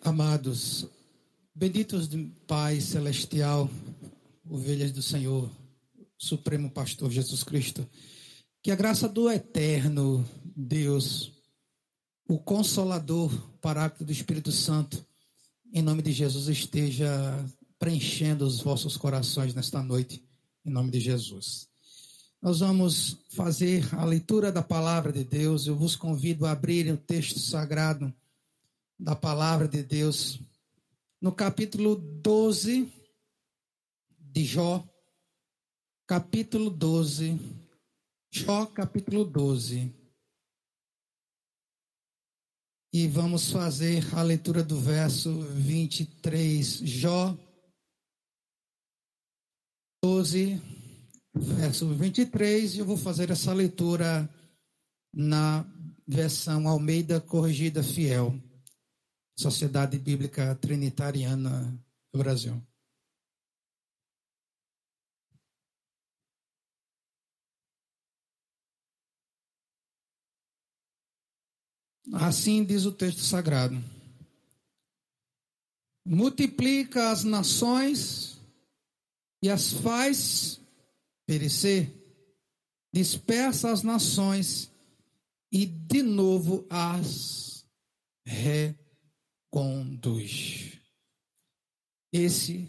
Amados, benditos Pai Celestial, ovelhas do Senhor, Supremo Pastor Jesus Cristo, que a graça do Eterno Deus, o Consolador, Paráclito do Espírito Santo, em nome de Jesus, esteja preenchendo os vossos corações nesta noite, em nome de Jesus. Nós vamos fazer a leitura da palavra de Deus. Eu vos convido a abrir o texto sagrado da palavra de Deus no capítulo 12 de Jó. Capítulo 12. Jó, capítulo 12. E vamos fazer a leitura do verso 23. Jó 12, verso 23. Eu vou fazer essa leitura na versão Almeida Corrigida Fiel. Sociedade Bíblica Trinitariana do Brasil. Assim diz o texto sagrado: multiplica as nações e as faz perecer, dispersa as nações e de novo as re conduz. Esse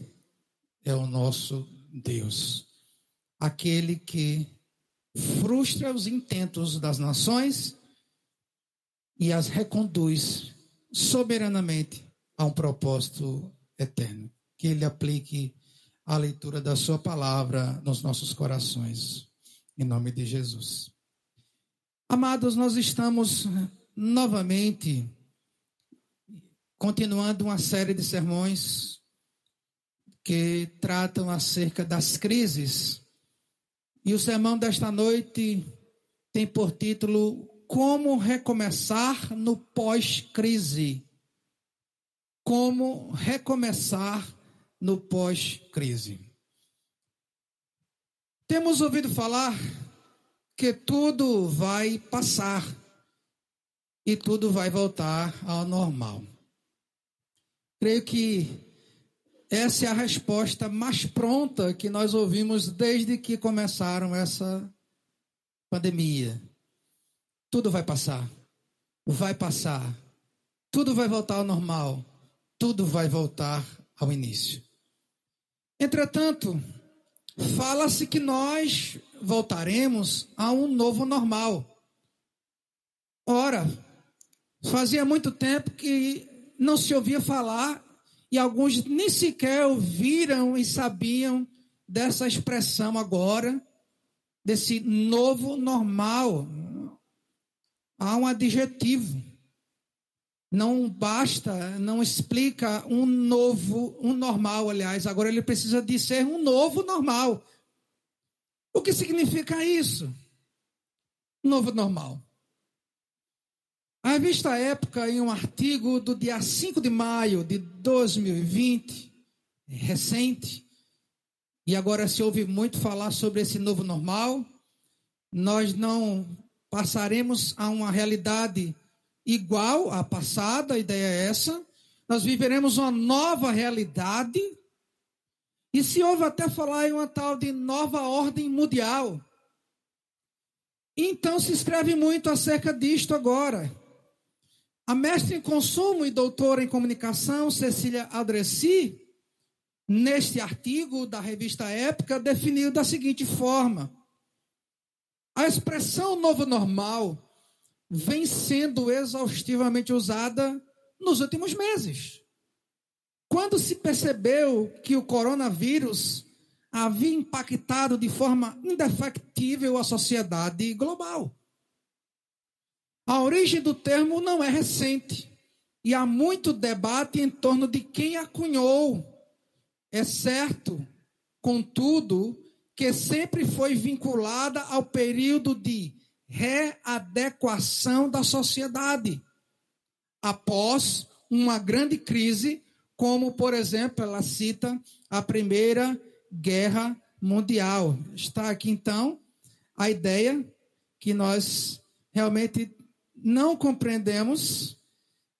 é o nosso Deus, aquele que frustra os intentos das nações e as reconduz soberanamente a um propósito eterno. Que Ele aplique a leitura da Sua palavra nos nossos corações, em nome de Jesus. Amados, nós estamos novamente continuando uma série de sermões que tratam acerca das crises. E o sermão desta noite tem por título Como recomeçar no pós-crise. Como recomeçar no pós-crise. Temos ouvido falar que tudo vai passar e tudo vai voltar ao normal. Creio que essa é a resposta mais pronta que nós ouvimos desde que começaram essa pandemia. Tudo vai passar. Vai passar. Tudo vai voltar ao normal. Tudo vai voltar ao início. Entretanto, fala-se que nós voltaremos a um novo normal. Ora, fazia muito tempo que não se ouvia falar e alguns nem sequer ouviram e sabiam dessa expressão agora, desse novo normal. Há um adjetivo. Não basta, não explica um novo, um normal, aliás, agora ele precisa de ser um novo normal. O que significa isso? Novo normal. A revista Época, em um artigo do dia 5 de maio de 2020, recente, e agora se ouve muito falar sobre esse novo normal, nós não passaremos a uma realidade igual à passada, a ideia é essa, nós viveremos uma nova realidade, e se ouve até falar em uma tal de nova ordem mundial. Então se escreve muito acerca disto agora. A mestre em consumo e doutora em comunicação, Cecília Adressi, neste artigo da revista Época, definiu da seguinte forma: a expressão novo normal vem sendo exaustivamente usada nos últimos meses. Quando se percebeu que o coronavírus havia impactado de forma indefectível a sociedade global. A origem do termo não é recente e há muito debate em torno de quem a cunhou. É certo, contudo, que sempre foi vinculada ao período de readequação da sociedade após uma grande crise, como, por exemplo, ela cita a Primeira Guerra Mundial. Está aqui, então, a ideia que nós realmente não compreendemos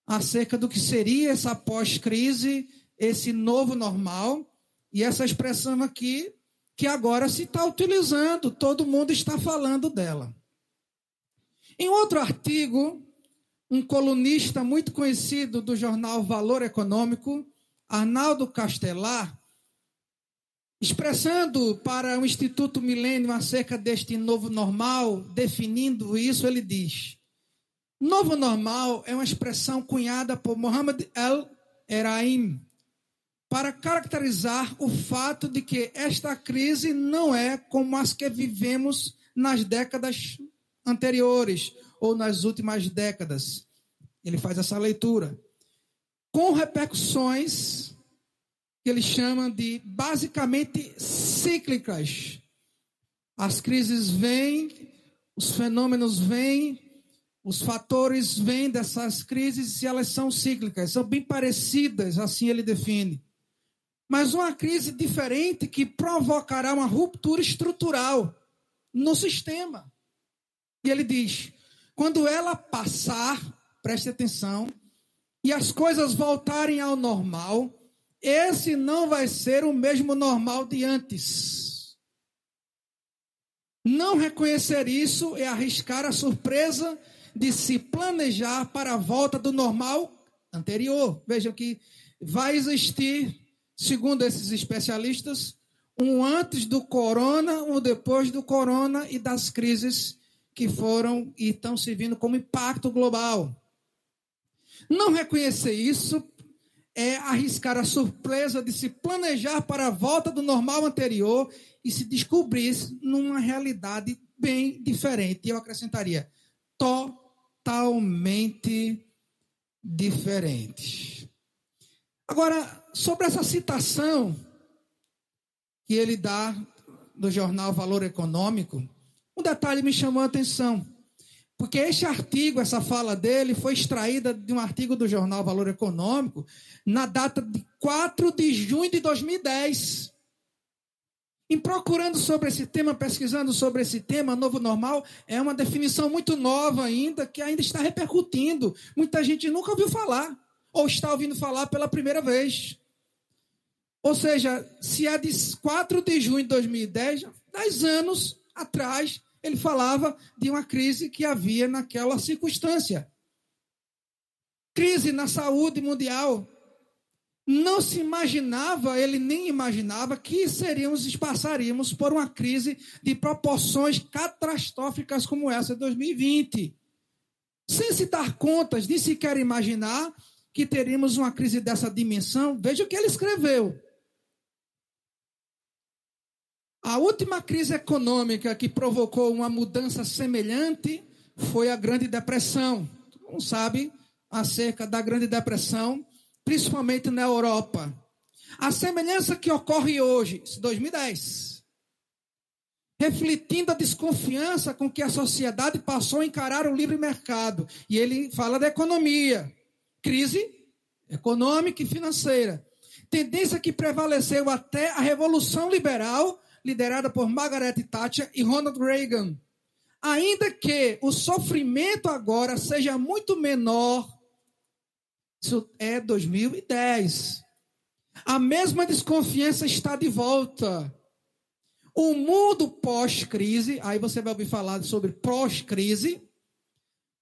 acerca do que seria essa pós-crise, esse novo normal, e essa expressão aqui, que agora se está utilizando, todo mundo está falando dela. Em outro artigo, um colunista muito conhecido do jornal Valor Econômico, Arnaldo Castelar, expressando para o Instituto Milênio acerca deste novo normal, definindo isso, ele diz: Novo normal é uma expressão cunhada por Mohamed El-Eraim para caracterizar o fato de que esta crise não é como as que vivemos nas décadas anteriores ou nas últimas décadas. Ele faz essa leitura. Com repercussões que ele chama de basicamente cíclicas. As crises vêm, os fenômenos vêm, os fatores vêm dessas crises e elas são cíclicas, são bem parecidas, assim ele define. Mas uma crise diferente que provocará uma ruptura estrutural no sistema. E ele diz: quando ela passar, preste atenção, e as coisas voltarem ao normal, esse não vai ser o mesmo normal de antes. Não reconhecer isso é arriscar a surpresa de se planejar para a volta do normal anterior. Vejam que vai existir, segundo esses especialistas, um antes do corona, um depois do corona e das crises que foram e estão se vindo como impacto global. Não reconhecer isso é arriscar a surpresa de se planejar para a volta do normal anterior e se descobrir numa realidade bem diferente. Eu acrescentaria, to totalmente diferentes. Agora, sobre essa citação que ele dá do jornal Valor Econômico, um detalhe me chamou a atenção. Porque este artigo, essa fala dele, foi extraída de um artigo do jornal Valor Econômico na data de 4 de junho de 2010. Em procurando sobre esse tema, pesquisando sobre esse tema, novo normal, é uma definição muito nova ainda, que ainda está repercutindo. Muita gente nunca ouviu falar, ou está ouvindo falar pela primeira vez. Ou seja, se é de 4 de junho de 2010, 10 anos atrás, ele falava de uma crise que havia naquela circunstância. Crise na saúde mundial, não se imaginava, ele nem imaginava que seríamos, passaríamos por uma crise de proporções catastróficas como essa de 2020. Sem se dar contas, nem sequer imaginar que teríamos uma crise dessa dimensão. Veja o que ele escreveu. A última crise econômica que provocou uma mudança semelhante foi a Grande Depressão. Todo mundo sabe acerca da Grande Depressão principalmente na Europa. A semelhança que ocorre hoje, 2010, refletindo a desconfiança com que a sociedade passou a encarar o livre mercado. E ele fala da economia, crise econômica e financeira. Tendência que prevaleceu até a Revolução Liberal, liderada por Margaret Thatcher e Ronald Reagan. Ainda que o sofrimento agora seja muito menor isso é 2010. A mesma desconfiança está de volta. O mundo pós-crise, aí você vai ouvir falar sobre pós-crise,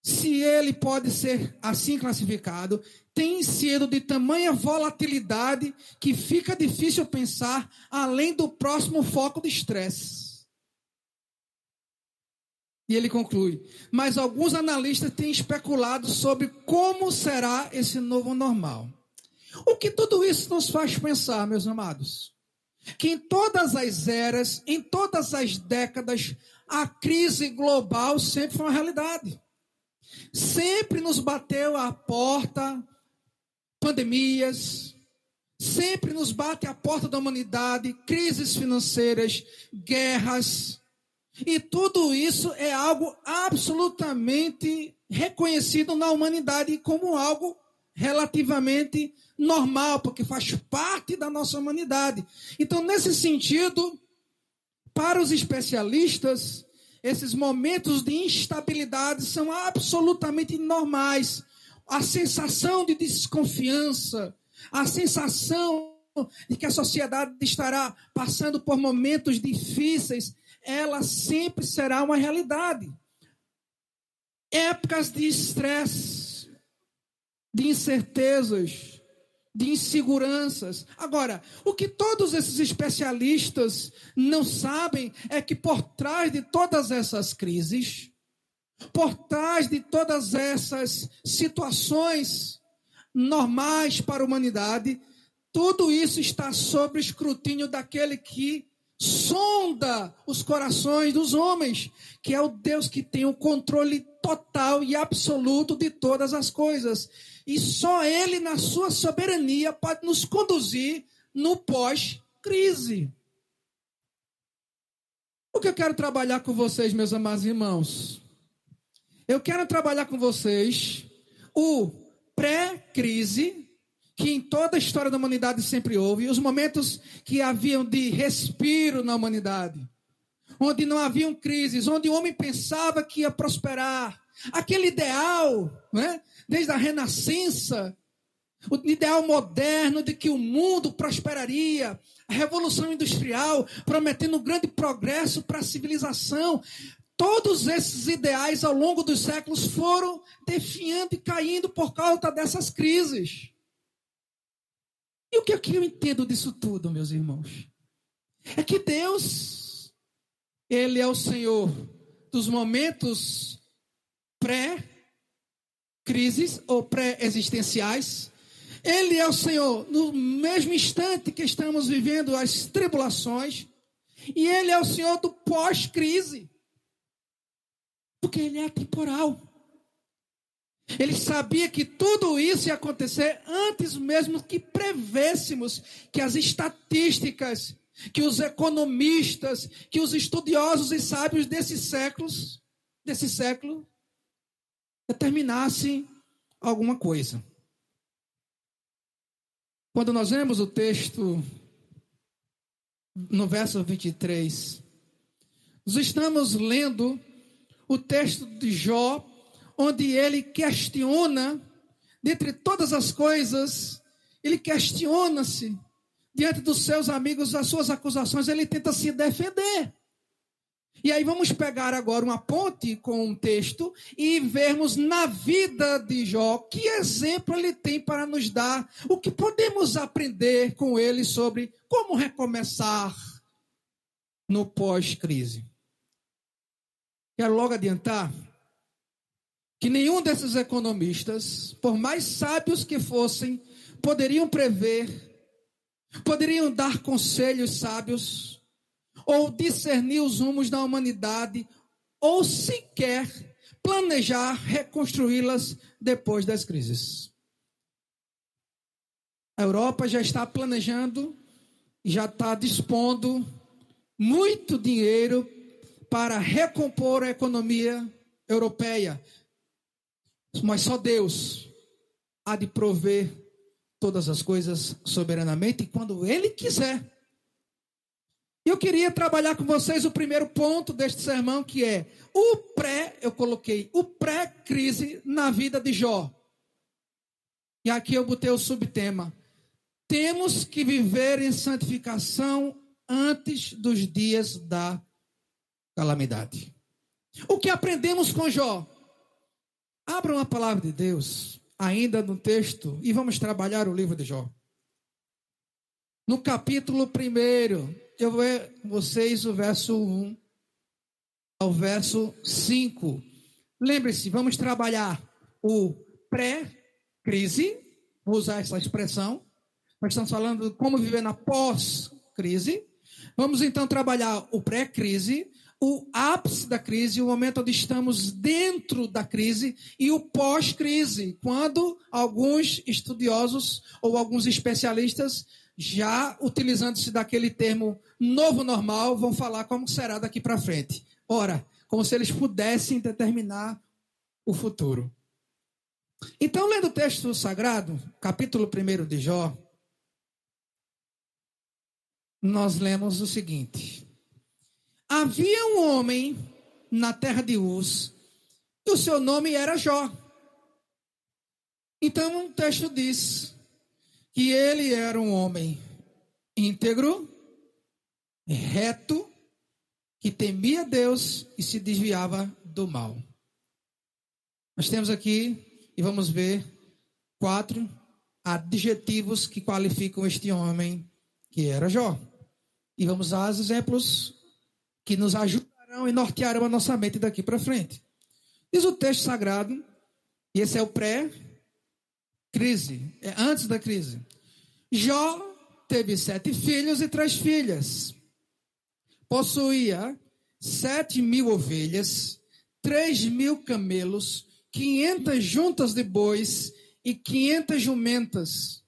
se ele pode ser assim classificado, tem sido de tamanha volatilidade que fica difícil pensar além do próximo foco de estresse. E ele conclui: Mas alguns analistas têm especulado sobre como será esse novo normal. O que tudo isso nos faz pensar, meus amados? Que em todas as eras, em todas as décadas, a crise global sempre foi uma realidade. Sempre nos bateu à porta pandemias, sempre nos bate à porta da humanidade, crises financeiras, guerras, e tudo isso é algo absolutamente reconhecido na humanidade como algo relativamente normal, porque faz parte da nossa humanidade. Então, nesse sentido, para os especialistas, esses momentos de instabilidade são absolutamente normais. a sensação de desconfiança, a sensação de que a sociedade estará passando por momentos difíceis, ela sempre será uma realidade. Épocas de estresse, de incertezas, de inseguranças. Agora, o que todos esses especialistas não sabem é que por trás de todas essas crises, por trás de todas essas situações normais para a humanidade, tudo isso está sob escrutínio daquele que sonda os corações dos homens, que é o Deus que tem o controle total e absoluto de todas as coisas. E só Ele, na sua soberania, pode nos conduzir no pós-crise. O que eu quero trabalhar com vocês, meus amados irmãos? Eu quero trabalhar com vocês o pré-crise, que em toda a história da humanidade sempre houve, os momentos que haviam de respiro na humanidade, onde não haviam crises, onde o homem pensava que ia prosperar, aquele ideal, né? desde a renascença, o ideal moderno de que o mundo prosperaria, a revolução industrial prometendo um grande progresso para a civilização. Todos esses ideais ao longo dos séculos foram definhando e caindo por causa dessas crises. E o que, é que eu entendo disso tudo, meus irmãos? É que Deus, Ele é o Senhor dos momentos pré-crises ou pré-existenciais. Ele é o Senhor no mesmo instante que estamos vivendo as tribulações. E Ele é o Senhor do pós-crise. Porque ele é atemporal. Ele sabia que tudo isso ia acontecer antes mesmo que prevêssemos que as estatísticas, que os economistas, que os estudiosos e sábios desses séculos, desse século, determinassem alguma coisa. Quando nós vemos o texto no verso 23, nós estamos lendo o texto de Jó, onde ele questiona, dentre todas as coisas, ele questiona-se diante dos seus amigos, as suas acusações, ele tenta se defender. E aí vamos pegar agora uma ponte com um texto e vermos na vida de Jó que exemplo ele tem para nos dar, o que podemos aprender com ele sobre como recomeçar no pós-crise. Quero logo adiantar que nenhum desses economistas, por mais sábios que fossem, poderiam prever, poderiam dar conselhos sábios, ou discernir os rumos da humanidade, ou sequer planejar reconstruí-las depois das crises. A Europa já está planejando, já está dispondo muito dinheiro para recompor a economia europeia. Mas só Deus há de prover todas as coisas soberanamente e quando Ele quiser. Eu queria trabalhar com vocês o primeiro ponto deste sermão, que é o pré, eu coloquei, o pré-crise na vida de Jó. E aqui eu botei o subtema. Temos que viver em santificação antes dos dias da calamidade. O que aprendemos com Jó? Abram a palavra de Deus, ainda no texto, e vamos trabalhar o livro de Jó. No capítulo 1, eu vou com vocês o verso 1 ao verso 5. Lembre-se, vamos trabalhar o pré-crise, vou usar essa expressão. Nós estamos falando de como viver na pós-crise. Vamos então trabalhar o pré-crise, o ápice da crise, o momento onde estamos dentro da crise e o pós-crise, quando alguns estudiosos ou alguns especialistas, já utilizando-se daquele termo novo normal, vão falar como será daqui para frente. Ora, como se eles pudessem determinar o futuro. Então, lendo o texto sagrado, capítulo 1 de Jó, nós lemos o seguinte: Havia um homem na terra de Uz, e o seu nome era Jó. Então, o texto diz que ele era um homem íntegro, reto, que temia Deus e se desviava do mal. Nós temos aqui, e vamos ver, quatro adjetivos que qualificam este homem que era Jó. E vamos os exemplos que nos ajudarão e nortearão a nossa mente daqui para frente. Diz o texto sagrado, e esse é o pré-crise, é antes da crise. Jó teve sete filhos e três filhas. Possuía sete mil ovelhas, três mil camelos, quinhentas juntas de bois e quinhentas jumentas.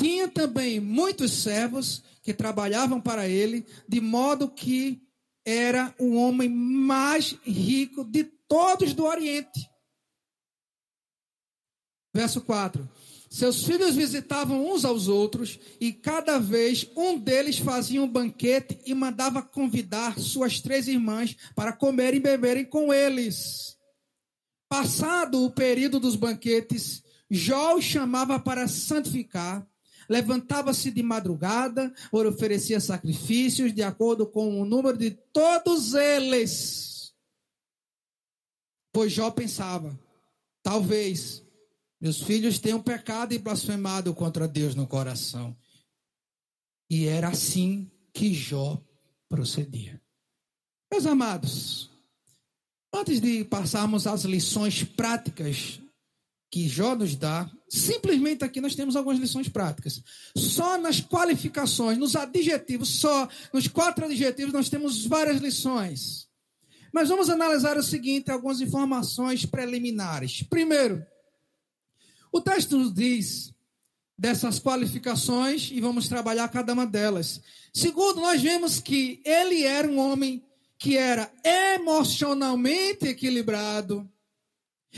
Tinha também muitos servos que trabalhavam para ele, de modo que era o homem mais rico de todos do Oriente. Verso 4. Seus filhos visitavam uns aos outros, e cada vez um deles fazia um banquete e mandava convidar suas três irmãs para comerem e beberem com eles. Passado o período dos banquetes, Jó os chamava para santificar, levantava-se de madrugada, oferecia sacrifícios de acordo com o número de todos eles. Pois Jó pensava: talvez meus filhos tenham pecado e blasfemado contra Deus no coração. E era assim que Jó procedia. Meus amados, antes de passarmos às lições práticas que Jó nos dá, simplesmente aqui nós temos algumas lições práticas. Só nas qualificações, nos adjetivos, só nos quatro adjetivos nós temos várias lições. Mas vamos analisar o seguinte, algumas informações preliminares. Primeiro, o texto nos diz dessas qualificações e vamos trabalhar cada uma delas. Segundo, nós vemos que ele era um homem que era emocionalmente equilibrado.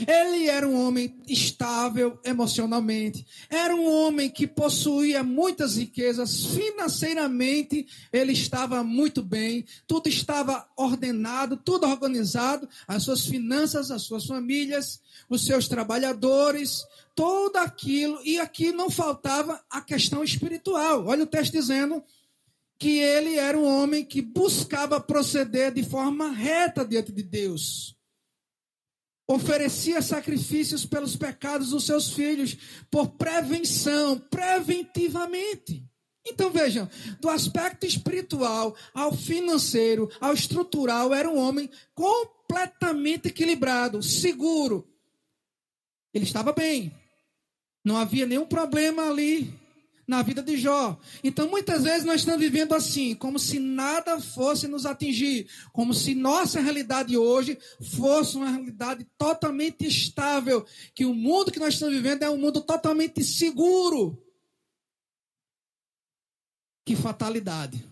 Ele era um homem estável emocionalmente. Era um homem que possuía muitas riquezas. Financeiramente, ele estava muito bem. Tudo estava ordenado, tudo organizado. As suas finanças, as suas famílias, os seus trabalhadores, tudo aquilo, e aqui não faltava a questão espiritual. Olha o texto dizendo que ele era um homem que buscava proceder de forma reta diante de Deus. Oferecia sacrifícios pelos pecados dos seus filhos, por prevenção, preventivamente. Então vejam, do aspecto espiritual ao financeiro, ao estrutural, era um homem completamente equilibrado, seguro. Ele estava bem. Não havia nenhum problema ali na vida de Jó. Então, muitas vezes nós estamos vivendo assim, como se nada fosse nos atingir, como se nossa realidade hoje fosse uma realidade totalmente estável, que o mundo que nós estamos vivendo é um mundo totalmente seguro. Que fatalidade.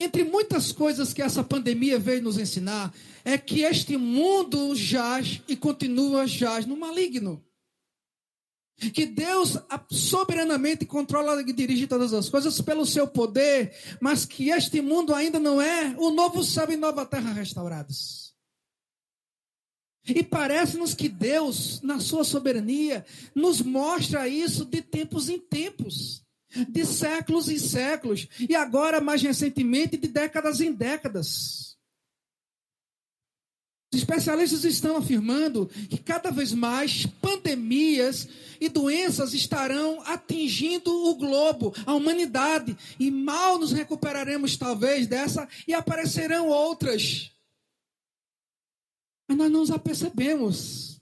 Entre muitas coisas que essa pandemia veio nos ensinar, é que este mundo jaz e continua jaz no maligno que Deus soberanamente controla e dirige todas as coisas pelo seu poder, mas que este mundo ainda não é o novo céu e nova terra restaurados. E parece-nos que Deus, na sua soberania, nos mostra isso de tempos em tempos, de séculos em séculos, e agora, mais recentemente, de décadas em décadas. Especialistas estão afirmando que cada vez mais pandemias e doenças estarão atingindo o globo, a humanidade, e mal nos recuperaremos talvez dessa e aparecerão outras. Mas nós não os apercebemos.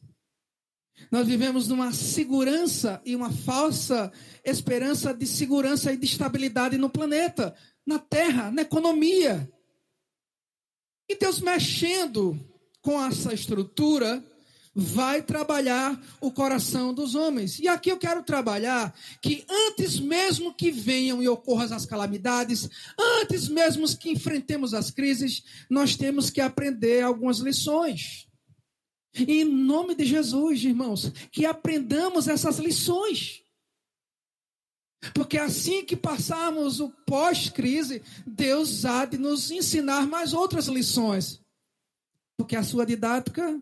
Nós vivemos numa segurança e uma falsa esperança de segurança e de estabilidade no planeta, na terra, na economia. E Deus mexendo com essa estrutura, vai trabalhar o coração dos homens. E aqui eu quero trabalhar que antes mesmo que venham e ocorram as calamidades, antes mesmo que enfrentemos as crises, nós temos que aprender algumas lições. E em nome de Jesus, irmãos, que aprendamos essas lições. Porque assim que passarmos o pós-crise, Deus há de nos ensinar mais outras lições. Porque a sua didática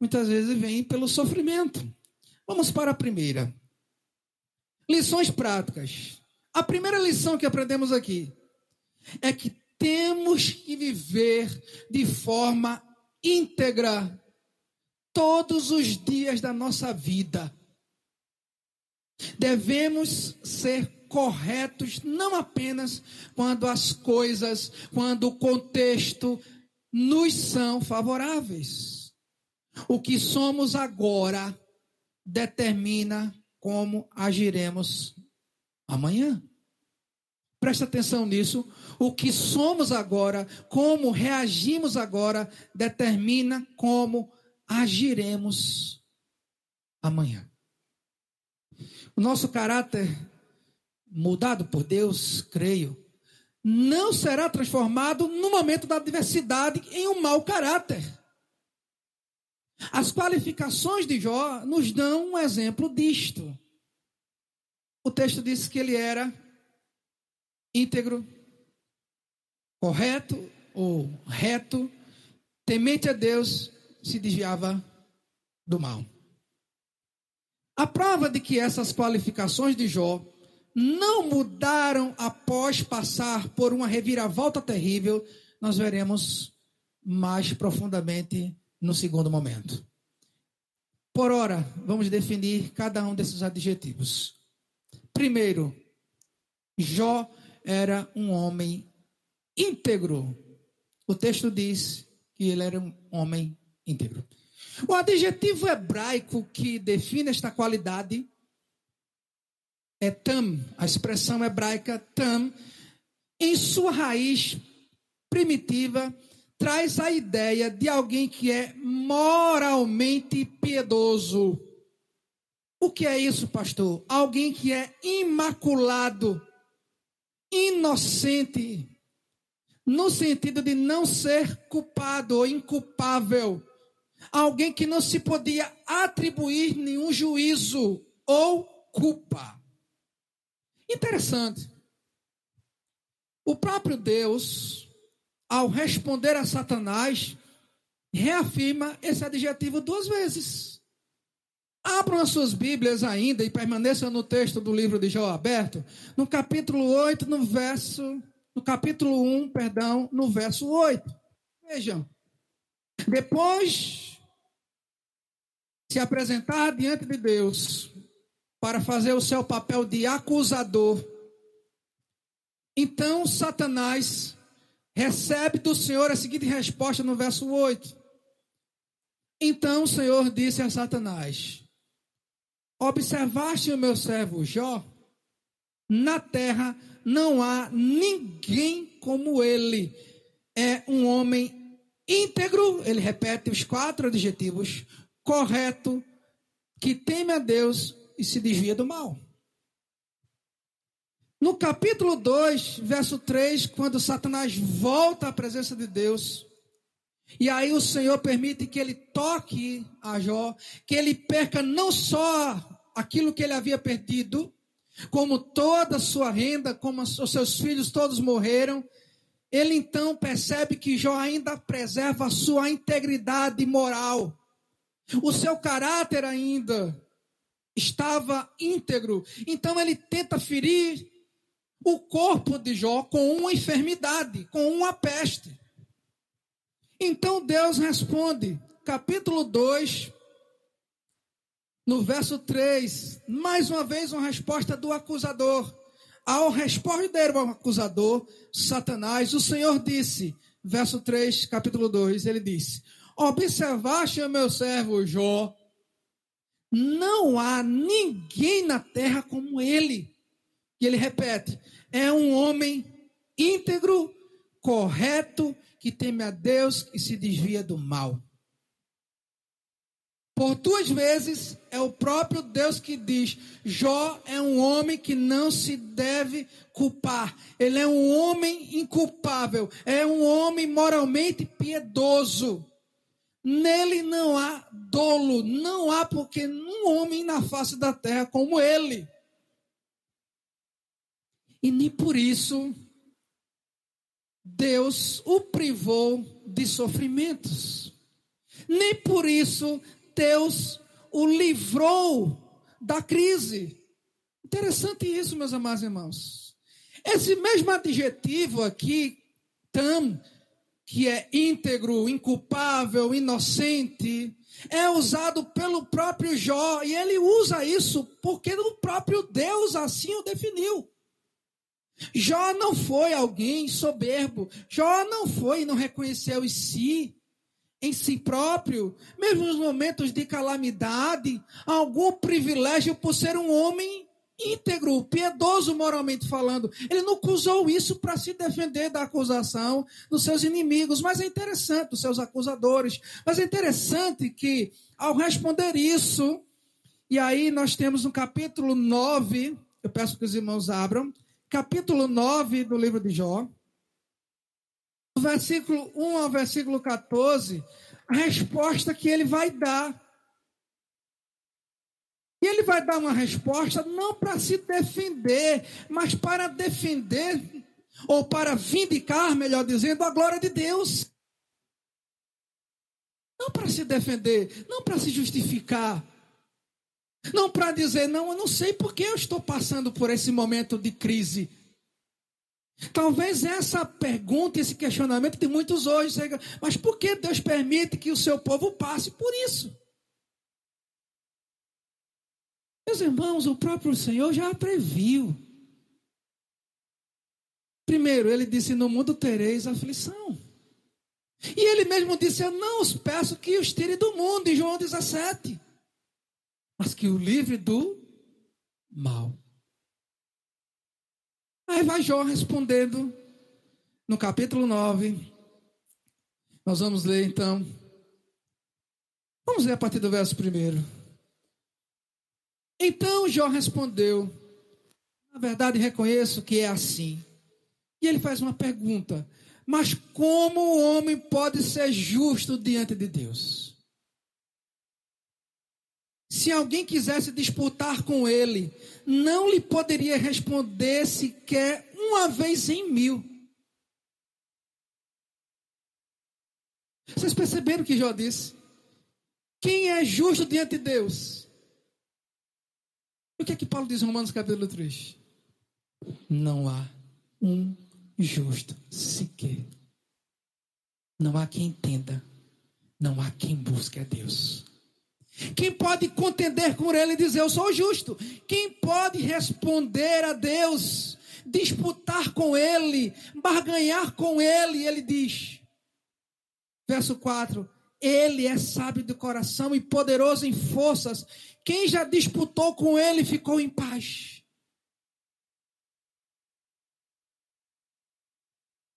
muitas vezes vem pelo sofrimento. Vamos para a primeira. Lições práticas. A primeira lição que aprendemos aqui é que temos que viver de forma íntegra todos os dias da nossa vida. Devemos ser corretos não apenas quando as coisas, quando o contexto nos são favoráveis. O que somos agora determina como agiremos amanhã. Presta atenção nisso. O que somos agora, como reagimos agora, determina como agiremos amanhã. O nosso caráter, mudado por Deus, creio, não será transformado no momento da adversidade em um mau caráter. As qualificações de Jó nos dão um exemplo disto. O texto diz que ele era íntegro, correto ou reto, temente a Deus, se desviava do mal. A prova de que essas qualificações de Jó não mudaram após passar por uma reviravolta terrível, nós veremos mais profundamente no segundo momento. Por ora, vamos definir cada um desses adjetivos. Primeiro, Jó era um homem íntegro. O texto diz que ele era um homem íntegro. O adjetivo hebraico que define esta qualidade é tam, a expressão hebraica tam, em sua raiz primitiva, traz a ideia de alguém que é moralmente piedoso. O que é isso, pastor? Alguém que é imaculado, inocente, no sentido de não ser culpado ou inculpável. Alguém que não se podia atribuir nenhum juízo ou culpa. Interessante. O próprio Deus, ao responder a Satanás, reafirma esse adjetivo duas vezes. Abram as suas Bíblias ainda e permaneçam no texto do livro de Jó aberto, no capítulo 8, no verso, no capítulo 1, perdão, no verso 8. Vejam. Depois se apresentar diante de Deus para fazer o seu papel de acusador, então Satanás recebe do Senhor a seguinte resposta no verso 8. Então o Senhor disse a Satanás: Observaste o meu servo Jó? Na terra não há ninguém como ele. É um homem íntegro, ele repete os quatro adjetivos, correto, que teme a Deus e se desvia do mal. No capítulo 2, verso 3, quando Satanás volta à presença de Deus, e aí o Senhor permite que ele toque a Jó, que ele perca não só aquilo que ele havia perdido, como toda a sua renda, como os seus filhos todos morreram, ele então percebe que Jó ainda preserva a sua integridade moral. O seu caráter ainda estava íntegro. Então ele tenta ferir o corpo de Jó com uma enfermidade, com uma peste. Então Deus responde, capítulo 2, no verso 3, mais uma vez uma resposta do acusador. Ao responder ao acusador, Satanás, o Senhor disse, verso 3, capítulo 2, ele disse: Observaste o meu servo Jó. Não há ninguém na terra como ele. E ele repete: é um homem íntegro, correto, que teme a Deus e se desvia do mal. Por duas vezes é o próprio Deus que diz: Jó é um homem que não se deve culpar. Ele é um homem inculpável, é um homem moralmente piedoso. Nele não há dolo, não há porque um homem na face da terra como ele. E nem por isso Deus o privou de sofrimentos. Nem por isso Deus o livrou da crise. Interessante isso, meus amados irmãos. Esse mesmo adjetivo aqui, tam, que é íntegro, inculpável, inocente, é usado pelo próprio Jó, e ele usa isso porque o próprio Deus assim o definiu. Jó não foi alguém soberbo, Jó não foi e não reconheceu em si, em si próprio, mesmo nos momentos de calamidade, algum privilégio por ser um homem íntegro, piedoso moralmente falando. Ele não usou isso para se defender da acusação dos seus inimigos, mas é interessante, dos seus acusadores. Mas é interessante que, ao responder isso, e aí nós temos no capítulo 9, eu peço que os irmãos abram, capítulo 9 do livro de Jó, do versículo 1 ao versículo 14, a resposta que ele vai dar e ele vai dar uma resposta não para se defender, mas para defender, ou para vindicar, melhor dizendo, a glória de Deus. Não para se defender, não para se justificar. Não para dizer, não, eu não sei por que eu estou passando por esse momento de crise. Talvez essa pergunta, esse questionamento de muitos hoje, mas por que Deus permite que o seu povo passe por isso? Meus irmãos, o próprio Senhor já previu. Primeiro, ele disse: No mundo tereis aflição. E ele mesmo disse: Eu não os peço que os tire do mundo, em João 17, mas que o livre do mal. Aí vai Jó respondendo no capítulo 9. Nós vamos ler então. Vamos ler a partir do verso primeiro. Então Jó respondeu: Na verdade, reconheço que é assim. E ele faz uma pergunta: Mas como o homem pode ser justo diante de Deus? Se alguém quisesse disputar com ele, não lhe poderia responder sequer uma vez em mil. Vocês perceberam o que Jó disse? Quem é justo diante de Deus? O que é que Paulo diz em Romanos capítulo 3? Não há um justo sequer. Não há quem entenda. Não há quem busque a Deus. Quem pode contender com ele e dizer eu sou justo? Quem pode responder a Deus, disputar com ele, barganhar com ele? Ele diz, verso 4: Ele é sábio de coração e poderoso em forças, quem já disputou com ele ficou em paz.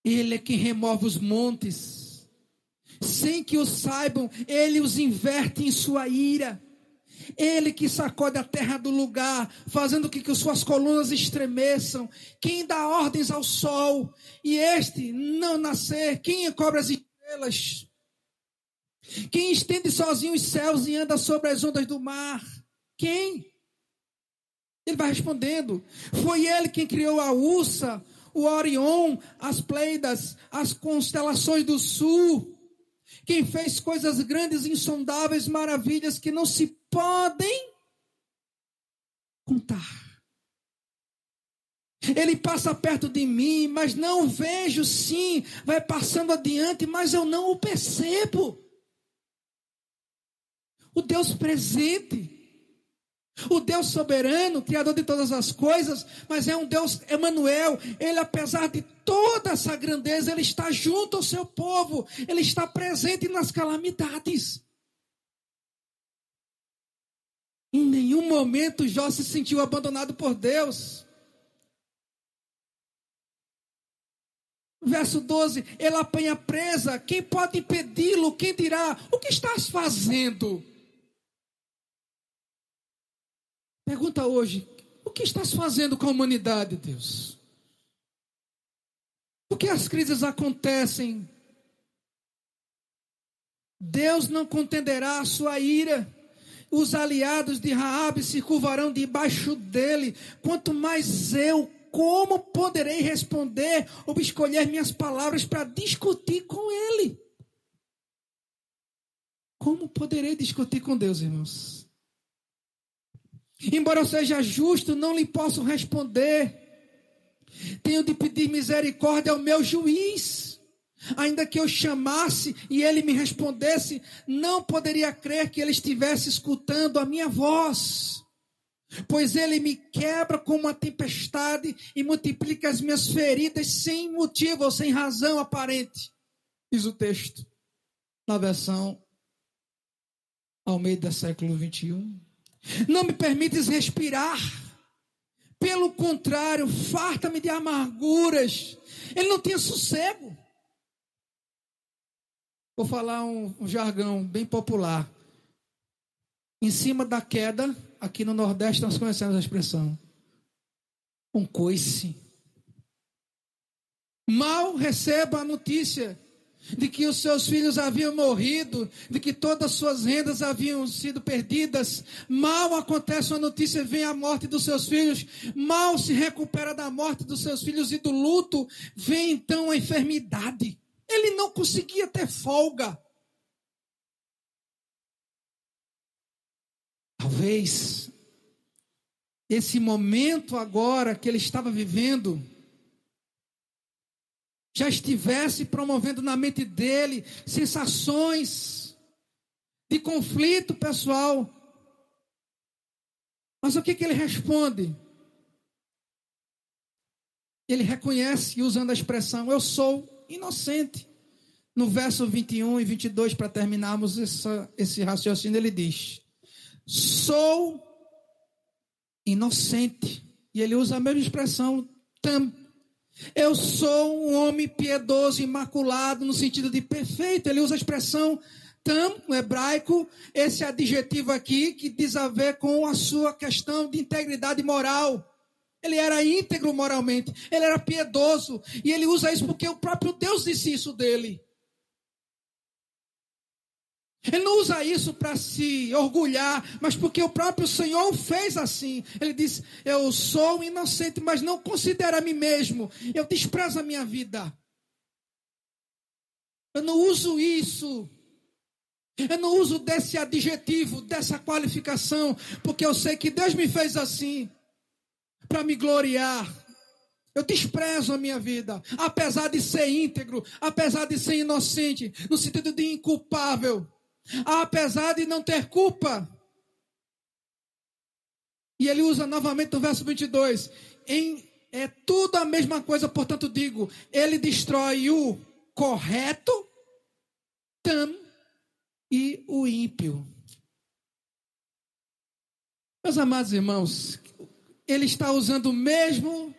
Ele é quem remove os montes. Sem que o saibam, ele os inverte em sua ira. Ele que sacode a terra do lugar, fazendo com que suas colunas estremeçam. Quem dá ordens ao sol, e este não nascer. Quem encobre as estrelas. Quem estende sozinho os céus e anda sobre as ondas do mar. Quem? Ele vai respondendo. Foi ele quem criou a Ursa, o Orion, as Pleidas, as constelações do sul. Quem fez coisas grandes, insondáveis, maravilhas que não se podem contar. Ele passa perto de mim, mas não vejo sim. Vai passando adiante, mas eu não o percebo. O Deus presente o Deus soberano, criador de todas as coisas, mas é um Deus Emanuel. Ele, apesar de toda essa grandeza, ele está junto ao seu povo. Ele está presente nas calamidades. Em nenhum momento Jó se sentiu abandonado por Deus. Verso 12: Ele apanha presa. Quem pode impedi-lo? Quem dirá: O que estás fazendo? Pergunta hoje: o que estás fazendo com a humanidade, Deus? Por que as crises acontecem? Deus não contenderá a sua ira. Os aliados de Raabe se curvarão debaixo dele. Quanto mais eu, como poderei responder ou escolher minhas palavras para discutir com ele? Como poderei discutir com Deus, irmãos? Embora eu seja justo, não lhe posso responder. Tenho de pedir misericórdia ao meu juiz. Ainda que eu chamasse e ele me respondesse, não poderia crer que ele estivesse escutando a minha voz. Pois ele me quebra como uma tempestade e multiplica as minhas feridas sem motivo ou sem razão aparente. Diz o texto, na versão ao meio do século 21. Não me permites respirar. Pelo contrário, farta-me de amarguras. Ele não tinha sossego. Vou falar um, um jargão bem popular. Em cima da queda, aqui no Nordeste nós conhecemos a expressão. Um coice. Mal receba a notícia de que os seus filhos haviam morrido, de que todas as suas rendas haviam sido perdidas. Mal acontece uma notícia, vem a morte dos seus filhos, mal se recupera da morte dos seus filhos e do luto, vem então a enfermidade. Ele não conseguia ter folga. Talvez esse momento agora que ele estava vivendo já estivesse promovendo na mente dele sensações de conflito pessoal. Mas o que, que ele responde? Ele reconhece, usando a expressão, eu sou inocente. No verso 21 e 22, para terminarmos essa, esse raciocínio, ele diz: Sou inocente. E ele usa a mesma expressão, tam. Eu sou um homem piedoso, imaculado, no sentido de perfeito. Ele usa a expressão tam, no hebraico, esse adjetivo aqui, que diz a ver com a sua questão de integridade moral. Ele era íntegro moralmente, ele era piedoso, e ele usa isso porque o próprio Deus disse isso dele. Ele não usa isso para se orgulhar, mas porque o próprio Senhor fez assim. Ele diz: Eu sou inocente, mas não considero a mim mesmo. Eu desprezo a minha vida. Eu não uso isso. Eu não uso desse adjetivo, dessa qualificação, porque eu sei que Deus me fez assim para me gloriar. Eu desprezo a minha vida, apesar de ser íntegro, apesar de ser inocente, no sentido de inculpável, apesar de não ter culpa. E ele usa novamente no verso 22, em é tudo a mesma coisa, portanto digo, ele destrói o correto, tam e o ímpio. Meus amados irmãos, ele está usando o mesmo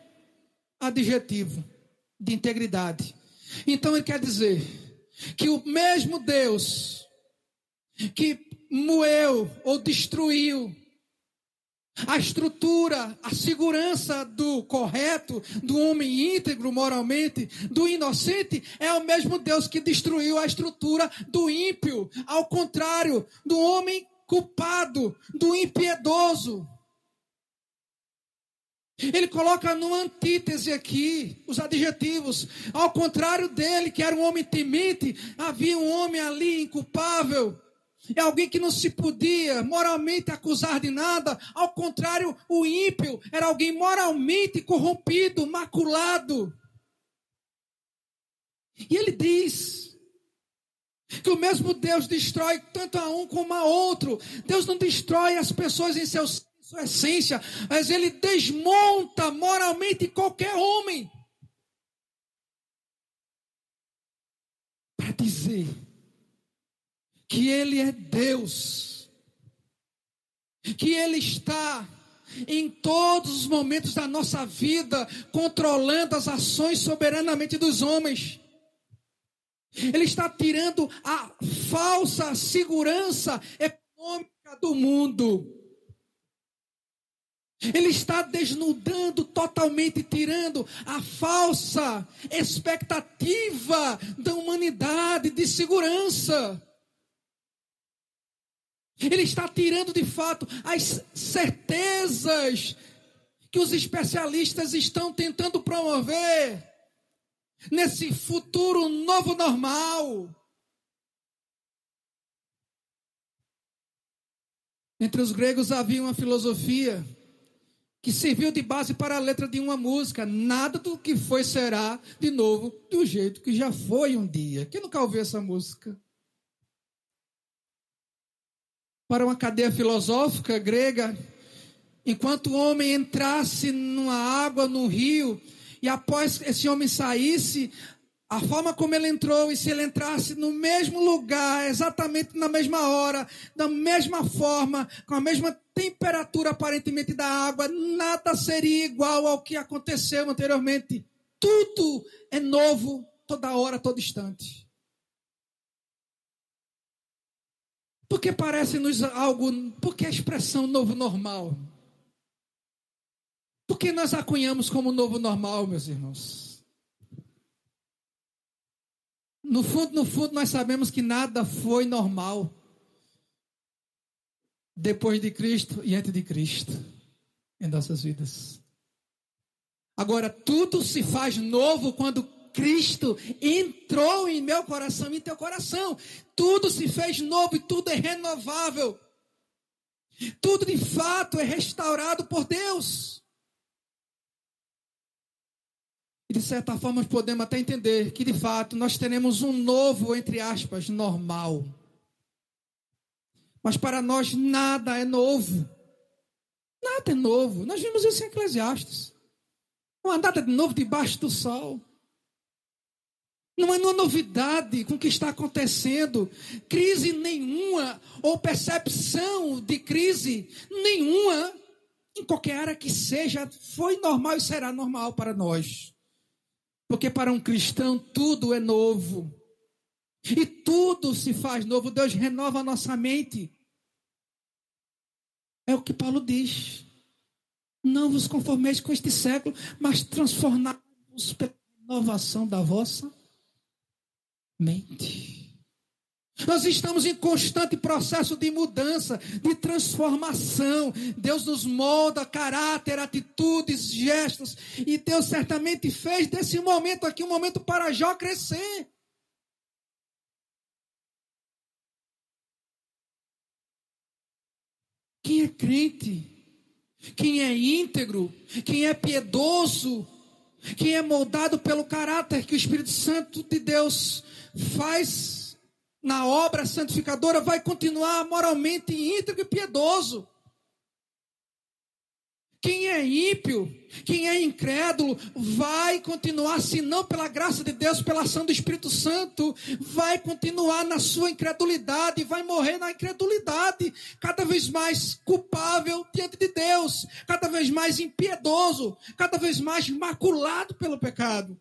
adjetivo de integridade. Então ele quer dizer que o mesmo Deus que moeu ou destruiu a estrutura, a segurança do correto, do homem íntegro moralmente, do inocente, é o mesmo Deus que destruiu a estrutura do ímpio, ao contrário, do homem culpado, do impiedoso. Ele coloca no antítese aqui os adjetivos. Ao contrário dele, que era um homem temente, havia um homem ali inculpável. É alguém que não se podia moralmente acusar de nada. Ao contrário, o ímpio era alguém moralmente corrompido, maculado. E ele diz que o mesmo Deus destrói tanto a um como a outro. Deus não destrói as pessoas em seus sua essência, mas ele desmonta moralmente qualquer homem. Para dizer que ele é Deus, que ele está em todos os momentos da nossa vida, controlando as ações soberanamente dos homens. Ele está tirando a falsa segurança econômica do mundo. Ele está desnudando totalmente, tirando a falsa expectativa da humanidade de segurança. Ele está tirando de fato as certezas que os especialistas estão tentando promover nesse futuro novo normal. Entre os gregos havia uma filosofia que serviu de base para a letra de uma música. Nada do que foi será de novo do jeito que já foi um dia. Quem nunca ouviu essa música? Para uma cadeia filosófica grega, enquanto o homem entrasse numa água, num rio, e após esse homem saísse, a forma como ele entrou, e se ele entrasse no mesmo lugar, exatamente na mesma hora, da mesma forma, com a mesma temperatura aparentemente da água, nada seria igual ao que aconteceu anteriormente. Tudo é novo, toda hora, todo instante. Porque parece-nos algo. Porque a expressão novo normal? Porque nós a cunhamos como novo normal, meus irmãos? No fundo, no fundo, nós sabemos que nada foi normal depois de Cristo e antes de Cristo em nossas vidas. Agora, tudo se faz novo quando Cristo entrou em meu coração e em teu coração. Tudo se fez novo e tudo é renovável. Tudo de fato é restaurado por Deus. E de certa forma podemos até entender que de fato nós teremos um novo, entre aspas, normal. Mas para nós nada é novo. Nada é novo. Nós vimos isso em Eclesiastes. Não há nada de novo debaixo do sol. Não é uma novidade com o que está acontecendo. Crise nenhuma, ou percepção de crise nenhuma, em qualquer área que seja, foi normal e será normal para nós. Porque para um cristão tudo é novo. E tudo se faz novo. Deus renova a nossa mente. É o que Paulo diz. Não vos conformeis com este século, mas transformai-vos pela inovação da vossa mente. Nós estamos em constante processo de mudança, de transformação. Deus nos molda caráter, atitudes, gestos. E Deus certamente fez desse momento aqui um momento para Jó crescer. Quem é crente, quem é íntegro, quem é piedoso, quem é moldado pelo caráter que o Espírito Santo de Deus faz na obra santificadora vai continuar moralmente íntegro e piedoso. Quem é ímpio, quem é incrédulo, vai continuar, se não pela graça de Deus, pela ação do Espírito Santo, vai continuar na sua incredulidade, vai morrer na incredulidade, cada vez mais culpável diante de Deus, cada vez mais impiedoso, cada vez mais maculado pelo pecado.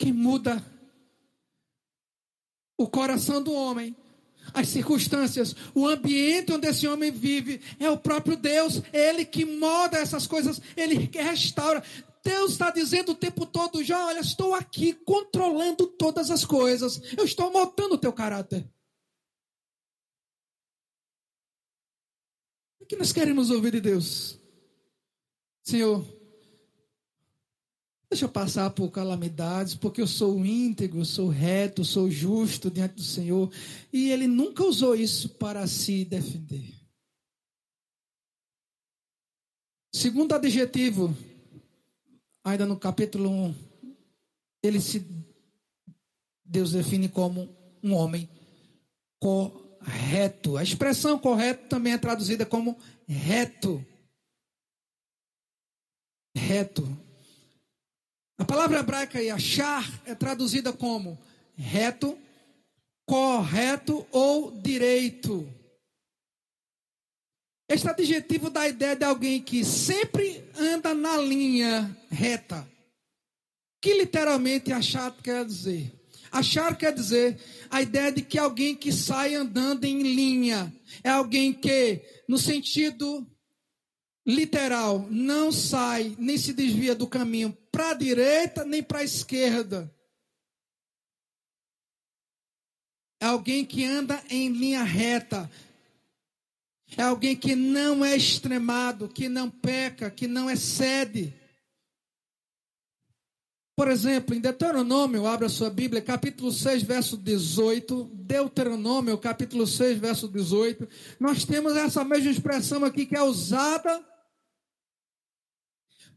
Que muda o coração do homem, as circunstâncias, o ambiente onde esse homem vive, é o próprio Deus, Ele que moda essas coisas, Ele que restaura. Deus está dizendo o tempo todo, já, olha, estou aqui controlando todas as coisas, eu estou moldando o teu caráter. O que nós queremos ouvir de Deus? Senhor, Deixa eu passar por calamidades, porque eu sou íntegro, sou reto, sou justo diante do Senhor. E ele nunca usou isso para se defender. Segundo adjetivo, ainda no capítulo 1, ele se Deus define como um homem correto. A expressão correto também é traduzida como reto. Reto. A palavra hebraica achar é traduzida como reto, correto ou direito. Este adjetivo dá a ideia de alguém que sempre anda na linha reta. Que literalmente achar quer dizer? Achar quer dizer a ideia de que alguém que sai andando em linha é alguém que, no sentido literal, não sai nem se desvia do caminho para a direita nem para a esquerda. É alguém que anda em linha reta. É alguém que não é extremado, que não peca, que não excede. Por exemplo, em Deuteronômio, abra sua Bíblia, capítulo 6, verso 18. Deuteronômio, capítulo 6, verso 18. Nós temos essa mesma expressão aqui que é usada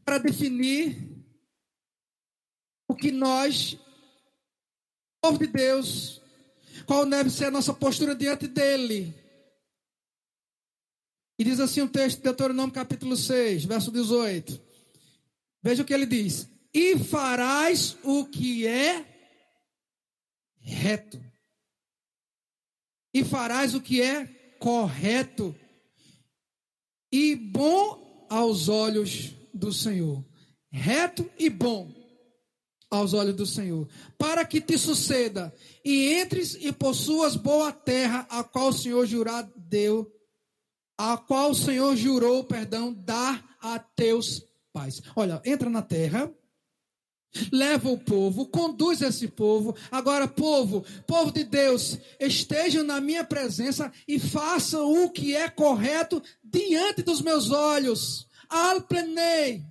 para definir o que nós, povo de Deus, qual deve ser a nossa postura diante dele. E diz assim o texto de Deuteronômio capítulo 6, verso 18. Veja o que ele diz: E farás o que é reto. E farás o que é correto e bom aos olhos do Senhor. Reto e bom aos olhos do Senhor, para que te suceda e entres e possuas boa terra, a qual o Senhor jurado deu, a qual o Senhor jurou, perdão, dar a teus pais. Olha, entra na terra, leva o povo, conduz esse povo. Agora, povo, povo de Deus, estejam na minha presença e façam o que é correto diante dos meus olhos. Alplenei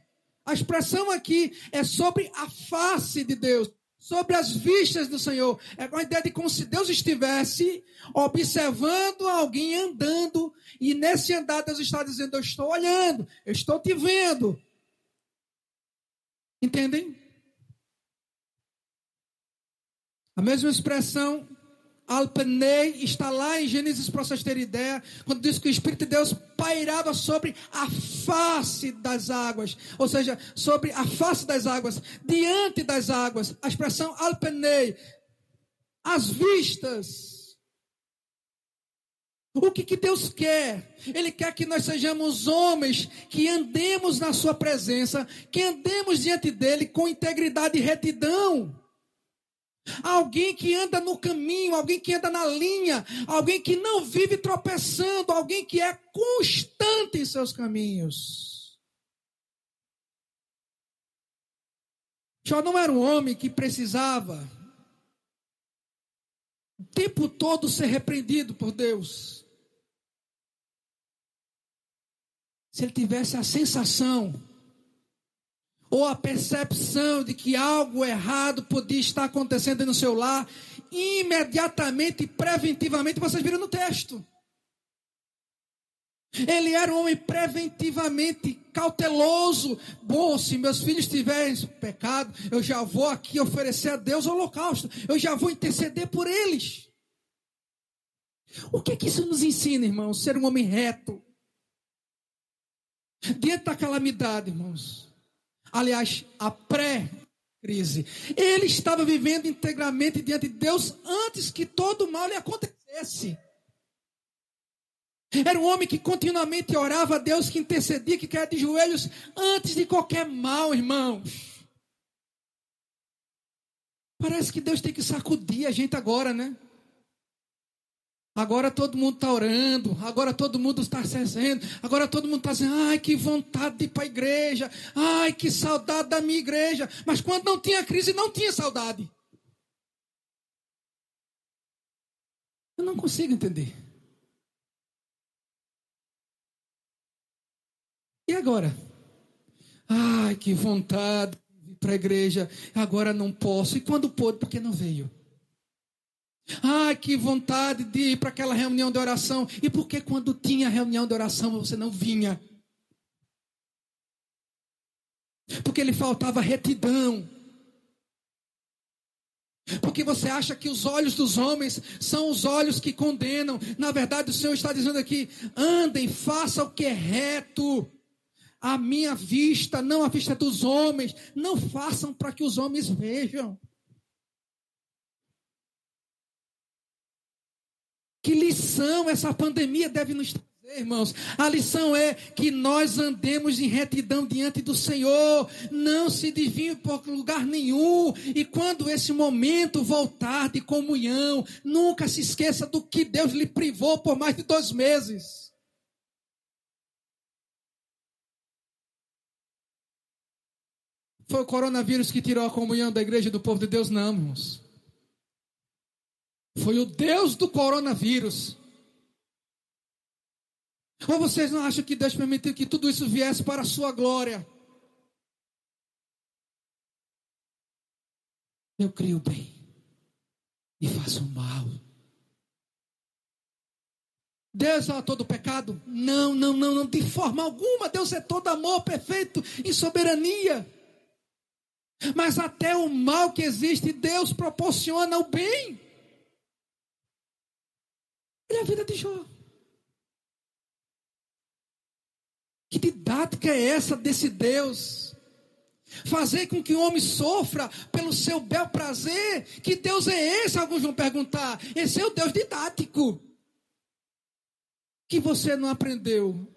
a expressão aqui é sobre a face de Deus, sobre as vistas do Senhor. É com a ideia de como se Deus estivesse observando alguém andando, e nesse andar Deus está dizendo: Eu estou olhando, eu estou te vendo. Entendem? A mesma expressão Alpenei está lá em Gênesis para vocês terem ideia, quando diz que o Espírito de Deus pairava sobre a face das águas, ou seja, sobre a face das águas, diante das águas. A expressão alpenei, as vistas. O que, que Deus quer? Ele quer que nós sejamos homens que andemos na Sua presença, que andemos diante dEle com integridade e retidão. Alguém que anda no caminho, alguém que anda na linha, alguém que não vive tropeçando, alguém que é constante em seus caminhos. Jó não era um homem que precisava o tempo todo ser repreendido por Deus. Se ele tivesse a sensação ou a percepção de que algo errado podia estar acontecendo no seu lar, imediatamente, preventivamente, vocês viram no texto. Ele era um homem preventivamente cauteloso. Bom, se meus filhos tiverem pecado, eu já vou aqui oferecer a Deus o holocausto. Eu já vou interceder por eles. O que, que isso nos ensina, irmãos? Ser um homem reto. Diante da calamidade, irmãos aliás, a pré-crise. Ele estava vivendo integramente diante de Deus antes que todo mal lhe acontecesse. Era um homem que continuamente orava a Deus, que intercedia, que caía de joelhos antes de qualquer mal, irmãos. Parece que Deus tem que sacudir a gente agora, né? Agora todo mundo está orando, agora todo mundo está recebendo, agora todo mundo está dizendo, ai que vontade de ir para a igreja, ai que saudade da minha igreja. Mas quando não tinha crise, não tinha saudade. Eu não consigo entender. E agora? Ai que vontade de ir para a igreja, agora não posso. E quando pôde, porque não veio? Ah, que vontade de ir para aquela reunião de oração. E por que quando tinha reunião de oração você não vinha? Porque lhe faltava retidão. Porque você acha que os olhos dos homens são os olhos que condenam. Na verdade, o Senhor está dizendo aqui: andem, façam o que é reto. A minha vista, não a vista dos homens. Não façam para que os homens vejam. Que lição essa pandemia deve nos trazer, irmãos? A lição é que nós andemos em retidão diante do Senhor, não se desviem por lugar nenhum, e quando esse momento voltar de comunhão, nunca se esqueça do que Deus lhe privou por mais de dois meses. Foi o coronavírus que tirou a comunhão da igreja do povo de Deus? Não, irmãos. Foi o Deus do coronavírus. Ou vocês não acham que Deus permitiu que tudo isso viesse para a sua glória? eu crio bem e faço mal. Deus é todo pecado? Não, não, não, não, de forma alguma. Deus é todo amor perfeito em soberania. Mas até o mal que existe, Deus proporciona o bem. Olha a vida de Jó. Que didática é essa desse Deus? Fazer com que o homem sofra pelo seu bel prazer? Que Deus é esse? Alguns vão perguntar. Esse é o Deus didático. Que você não aprendeu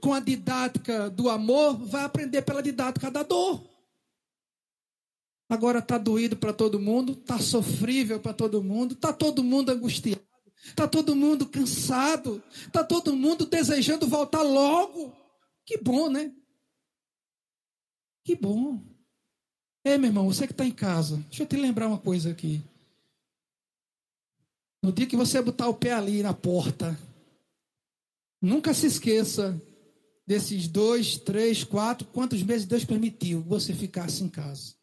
com a didática do amor, vai aprender pela didática da dor. Agora está doído para todo mundo, está sofrível para todo mundo, está todo mundo angustiado, está todo mundo cansado, está todo mundo desejando voltar logo. Que bom, né? Que bom. É, meu irmão, você que está em casa, deixa eu te lembrar uma coisa aqui. No dia que você botar o pé ali na porta, nunca se esqueça desses dois, três, quatro, quantos meses Deus permitiu que você ficasse em casa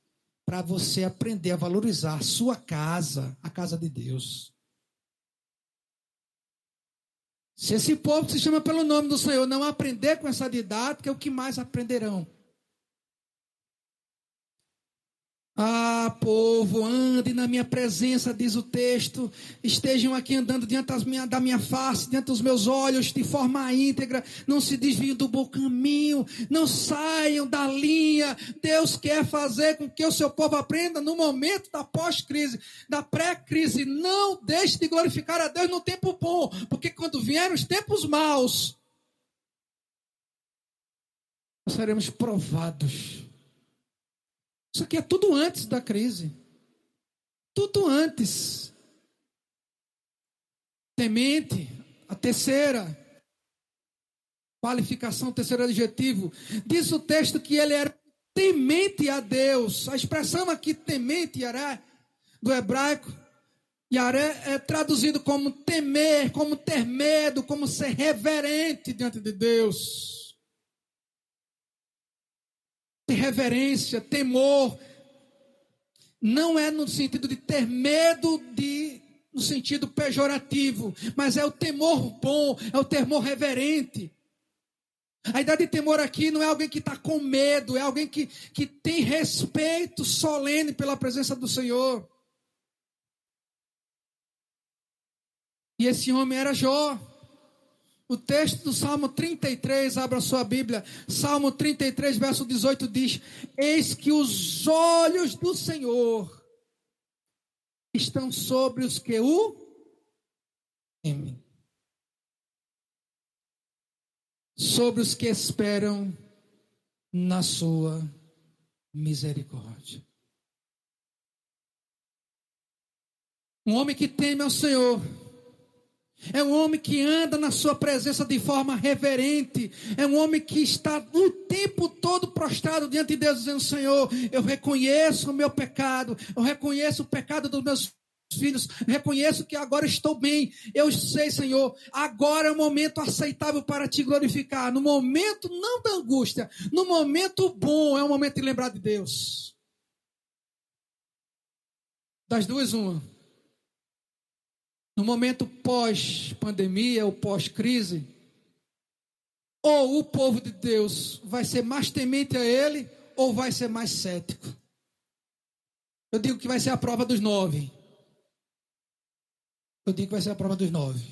para você aprender a valorizar a sua casa, a casa de Deus. Se esse povo se chama pelo nome do Senhor não aprender com essa didática, o que mais aprenderão? Ah, povo, ande na minha presença, diz o texto. Estejam aqui andando diante minha, da minha face, diante dos meus olhos, de forma íntegra. Não se desviem do bom caminho. Não saiam da linha. Deus quer fazer com que o seu povo aprenda no momento da pós-crise, da pré-crise. Não deixe de glorificar a Deus no tempo bom, porque quando vierem os tempos maus, nós seremos provados isso aqui é tudo antes da crise. Tudo antes. Temente, a terceira qualificação, terceiro adjetivo. Diz o texto que ele era temente a Deus. A expressão aqui temente, Yaré, do hebraico, Yaré é traduzido como temer, como ter medo, como ser reverente diante de Deus reverência, temor. Não é no sentido de ter medo de no sentido pejorativo, mas é o temor bom, é o temor reverente. A ideia de temor aqui não é alguém que está com medo, é alguém que, que tem respeito solene pela presença do Senhor. E esse homem era Jó. O texto do Salmo 33, abra sua Bíblia. Salmo 33, verso 18 diz: Eis que os olhos do Senhor estão sobre os que o temem, sobre os que esperam na sua misericórdia. Um homem que teme ao Senhor é um homem que anda na sua presença de forma reverente. É um homem que está o tempo todo prostrado diante de Deus, dizendo: Senhor, eu reconheço o meu pecado, eu reconheço o pecado dos meus filhos, reconheço que agora estou bem. Eu sei, Senhor, agora é o momento aceitável para te glorificar. No momento não da angústia, no momento bom, é o momento de lembrar de Deus. Das duas, uma no momento pós-pandemia ou pós-crise, ou o povo de Deus vai ser mais temente a Ele, ou vai ser mais cético. Eu digo que vai ser a prova dos nove. Eu digo que vai ser a prova dos nove.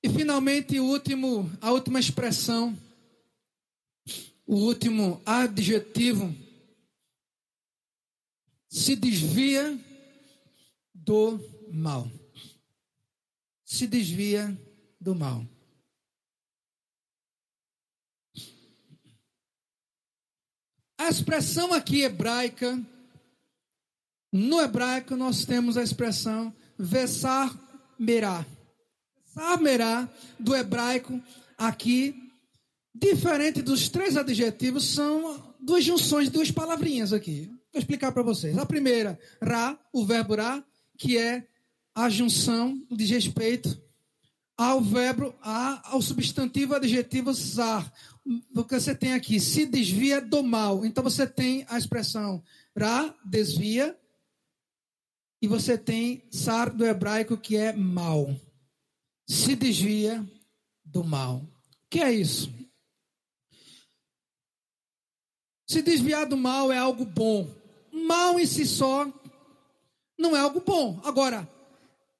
E finalmente, o último, a última expressão, o último adjetivo, se desvia do mal. Se desvia do mal. A expressão aqui hebraica, no hebraico nós temos a expressão vesar merá. Vesar merá do hebraico aqui, diferente dos três adjetivos, são duas junções, duas palavrinhas aqui. Vou explicar para vocês. A primeira, ra, o verbo ra, que é a junção de respeito ao verbo, ao substantivo adjetivo zar. Porque você tem aqui, se desvia do mal. Então você tem a expressão Ra, desvia. E você tem sar do hebraico que é mal. Se desvia do mal. O que é isso? Se desviar do mal é algo bom. Mal em si só não é algo bom. Agora,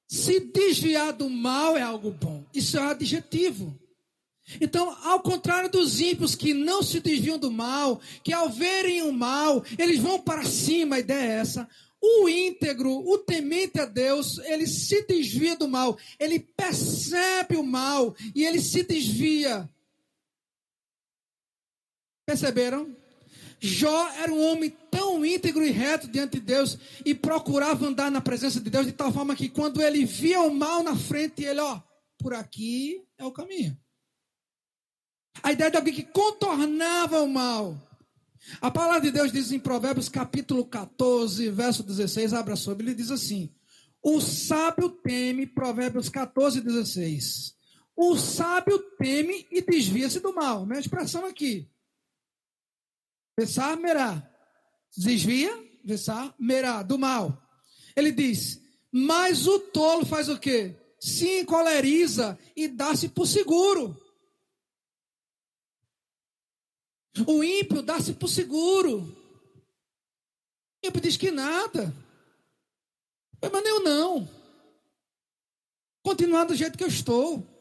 se desviar do mal é algo bom. Isso é um adjetivo. Então, ao contrário dos ímpios que não se desviam do mal, que ao verem o mal, eles vão para cima, a ideia é essa. O íntegro, o temente a Deus, ele se desvia do mal, ele percebe o mal e ele se desvia. Perceberam? Jó era um homem tão íntegro e reto diante de Deus e procurava andar na presença de Deus de tal forma que quando ele via o mal na frente, ele, ó, por aqui é o caminho. A ideia de alguém que contornava o mal. A palavra de Deus diz em Provérbios capítulo 14, verso 16, abra sobre, ele diz assim: O sábio teme, Provérbios 14, 16. O sábio teme e desvia-se do mal. Minha expressão aqui. Vessar merá. Desvia, vessar merá, do mal. Ele diz: Mas o tolo faz o quê? Se encoleriza e dá-se por seguro. O ímpio dá-se por seguro. O ímpio diz que nada. Mas eu não. Continuar do jeito que eu estou.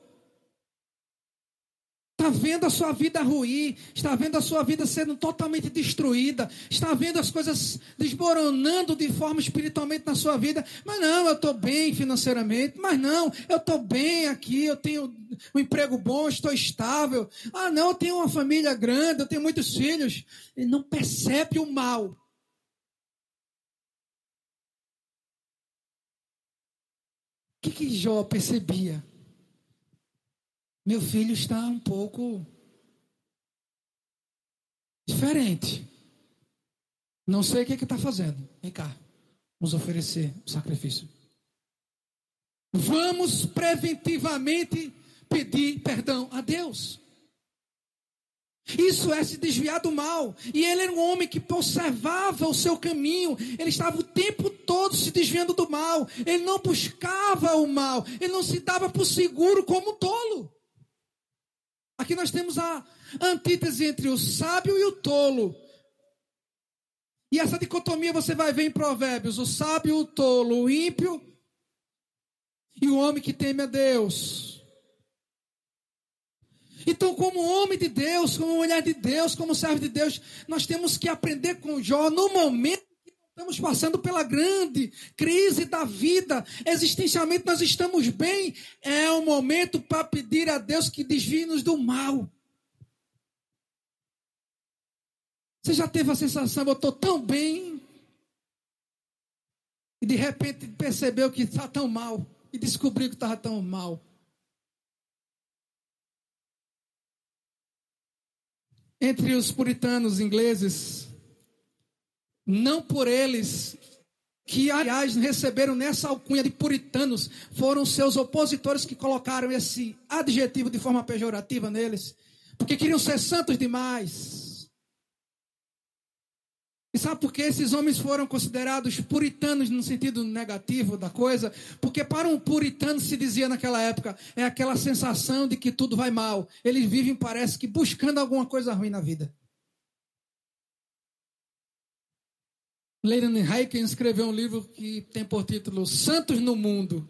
Está vendo a sua vida ruir, está vendo a sua vida sendo totalmente destruída, está vendo as coisas desmoronando de forma espiritualmente na sua vida. Mas não, eu estou bem financeiramente, mas não, eu estou bem aqui, eu tenho um emprego bom, estou estável. Ah, não, eu tenho uma família grande, eu tenho muitos filhos. Ele não percebe o mal. O que, que Jó percebia? Meu filho está um pouco diferente. Não sei o que está fazendo. Vem cá, vamos oferecer o sacrifício. Vamos preventivamente pedir perdão a Deus. Isso é se desviar do mal. E ele era um homem que observava o seu caminho. Ele estava o tempo todo se desviando do mal. Ele não buscava o mal. Ele não se dava por seguro como tolo. Aqui nós temos a antítese entre o sábio e o tolo. E essa dicotomia você vai ver em Provérbios: o sábio, o tolo, o ímpio e o homem que teme a Deus. Então, como homem de Deus, como mulher de Deus, como servo de Deus, nós temos que aprender com Jó no momento Estamos passando pela grande crise da vida. Existencialmente nós estamos bem. É o momento para pedir a Deus que desvie-nos do mal. Você já teve a sensação, eu estou tão bem. E de repente percebeu que está tão mal. E descobriu que estava tão mal. Entre os puritanos ingleses, não por eles, que aliás receberam nessa alcunha de puritanos, foram seus opositores que colocaram esse adjetivo de forma pejorativa neles, porque queriam ser santos demais. E sabe por que esses homens foram considerados puritanos no sentido negativo da coisa? Porque para um puritano se dizia naquela época, é aquela sensação de que tudo vai mal. Eles vivem, parece que, buscando alguma coisa ruim na vida. Leland Heiken escreveu um livro que tem por título Santos no Mundo.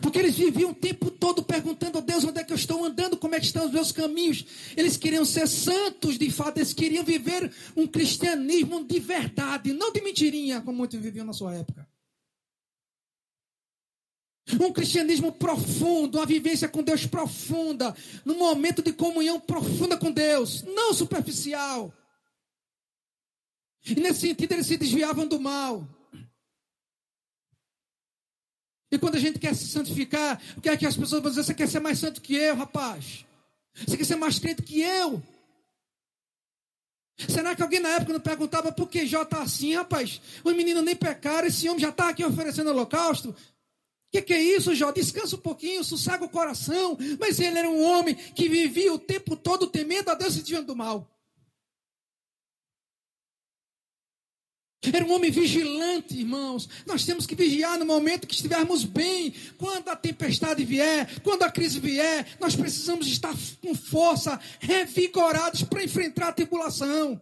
Porque eles viviam o tempo todo perguntando a Deus onde é que eu estou andando, como é que estão os meus caminhos. Eles queriam ser santos de fato, eles queriam viver um cristianismo de verdade, não de mentirinha, como muitos viviam na sua época. Um cristianismo profundo, uma vivência com Deus profunda, num momento de comunhão profunda com Deus, não superficial. E nesse sentido eles se desviavam do mal. E quando a gente quer se santificar, o que é que as pessoas vão dizer? Você quer ser mais santo que eu, rapaz? Você quer ser mais crente que eu? Será que alguém na época não perguntava por que Jó está assim, rapaz? Os meninos nem pecaram, esse homem já está aqui oferecendo holocausto. O que, que, é isso, Jó? Descansa um pouquinho, sossega o coração. Mas ele era um homem que vivia o tempo todo temendo a Deus e desviando do mal. Era um homem vigilante, irmãos. Nós temos que vigiar no momento que estivermos bem. Quando a tempestade vier, quando a crise vier, nós precisamos estar com força, revigorados para enfrentar a tribulação.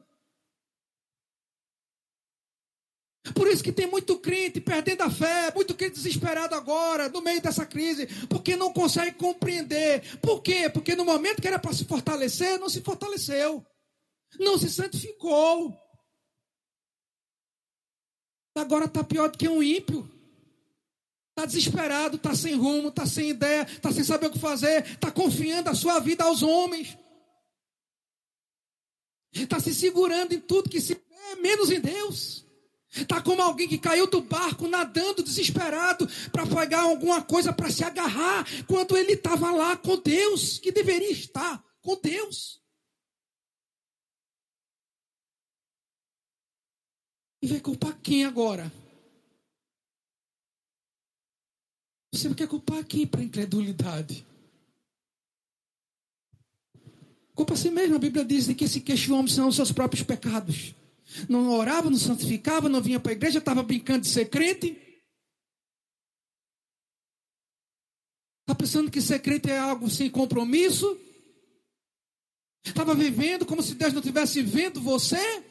Por isso que tem muito crente perdendo a fé, muito crente desesperado agora, no meio dessa crise, porque não consegue compreender. Por quê? Porque no momento que era para se fortalecer, não se fortaleceu, não se santificou. Agora está pior do que um ímpio. Está desesperado, está sem rumo, está sem ideia, está sem saber o que fazer, está confiando a sua vida aos homens. Está se segurando em tudo que se vê, menos em Deus. Está como alguém que caiu do barco nadando desesperado para pegar alguma coisa para se agarrar, quando ele estava lá com Deus, que deveria estar com Deus. E vai culpar quem agora? Você quer culpar quem para incredulidade? Culpa a si mesmo. A Bíblia diz que se queixa o homem são os seus próprios pecados. Não orava, não santificava, não vinha para a igreja, estava brincando de ser crente. Está pensando que ser crente é algo sem compromisso? Estava vivendo como se Deus não estivesse vendo você?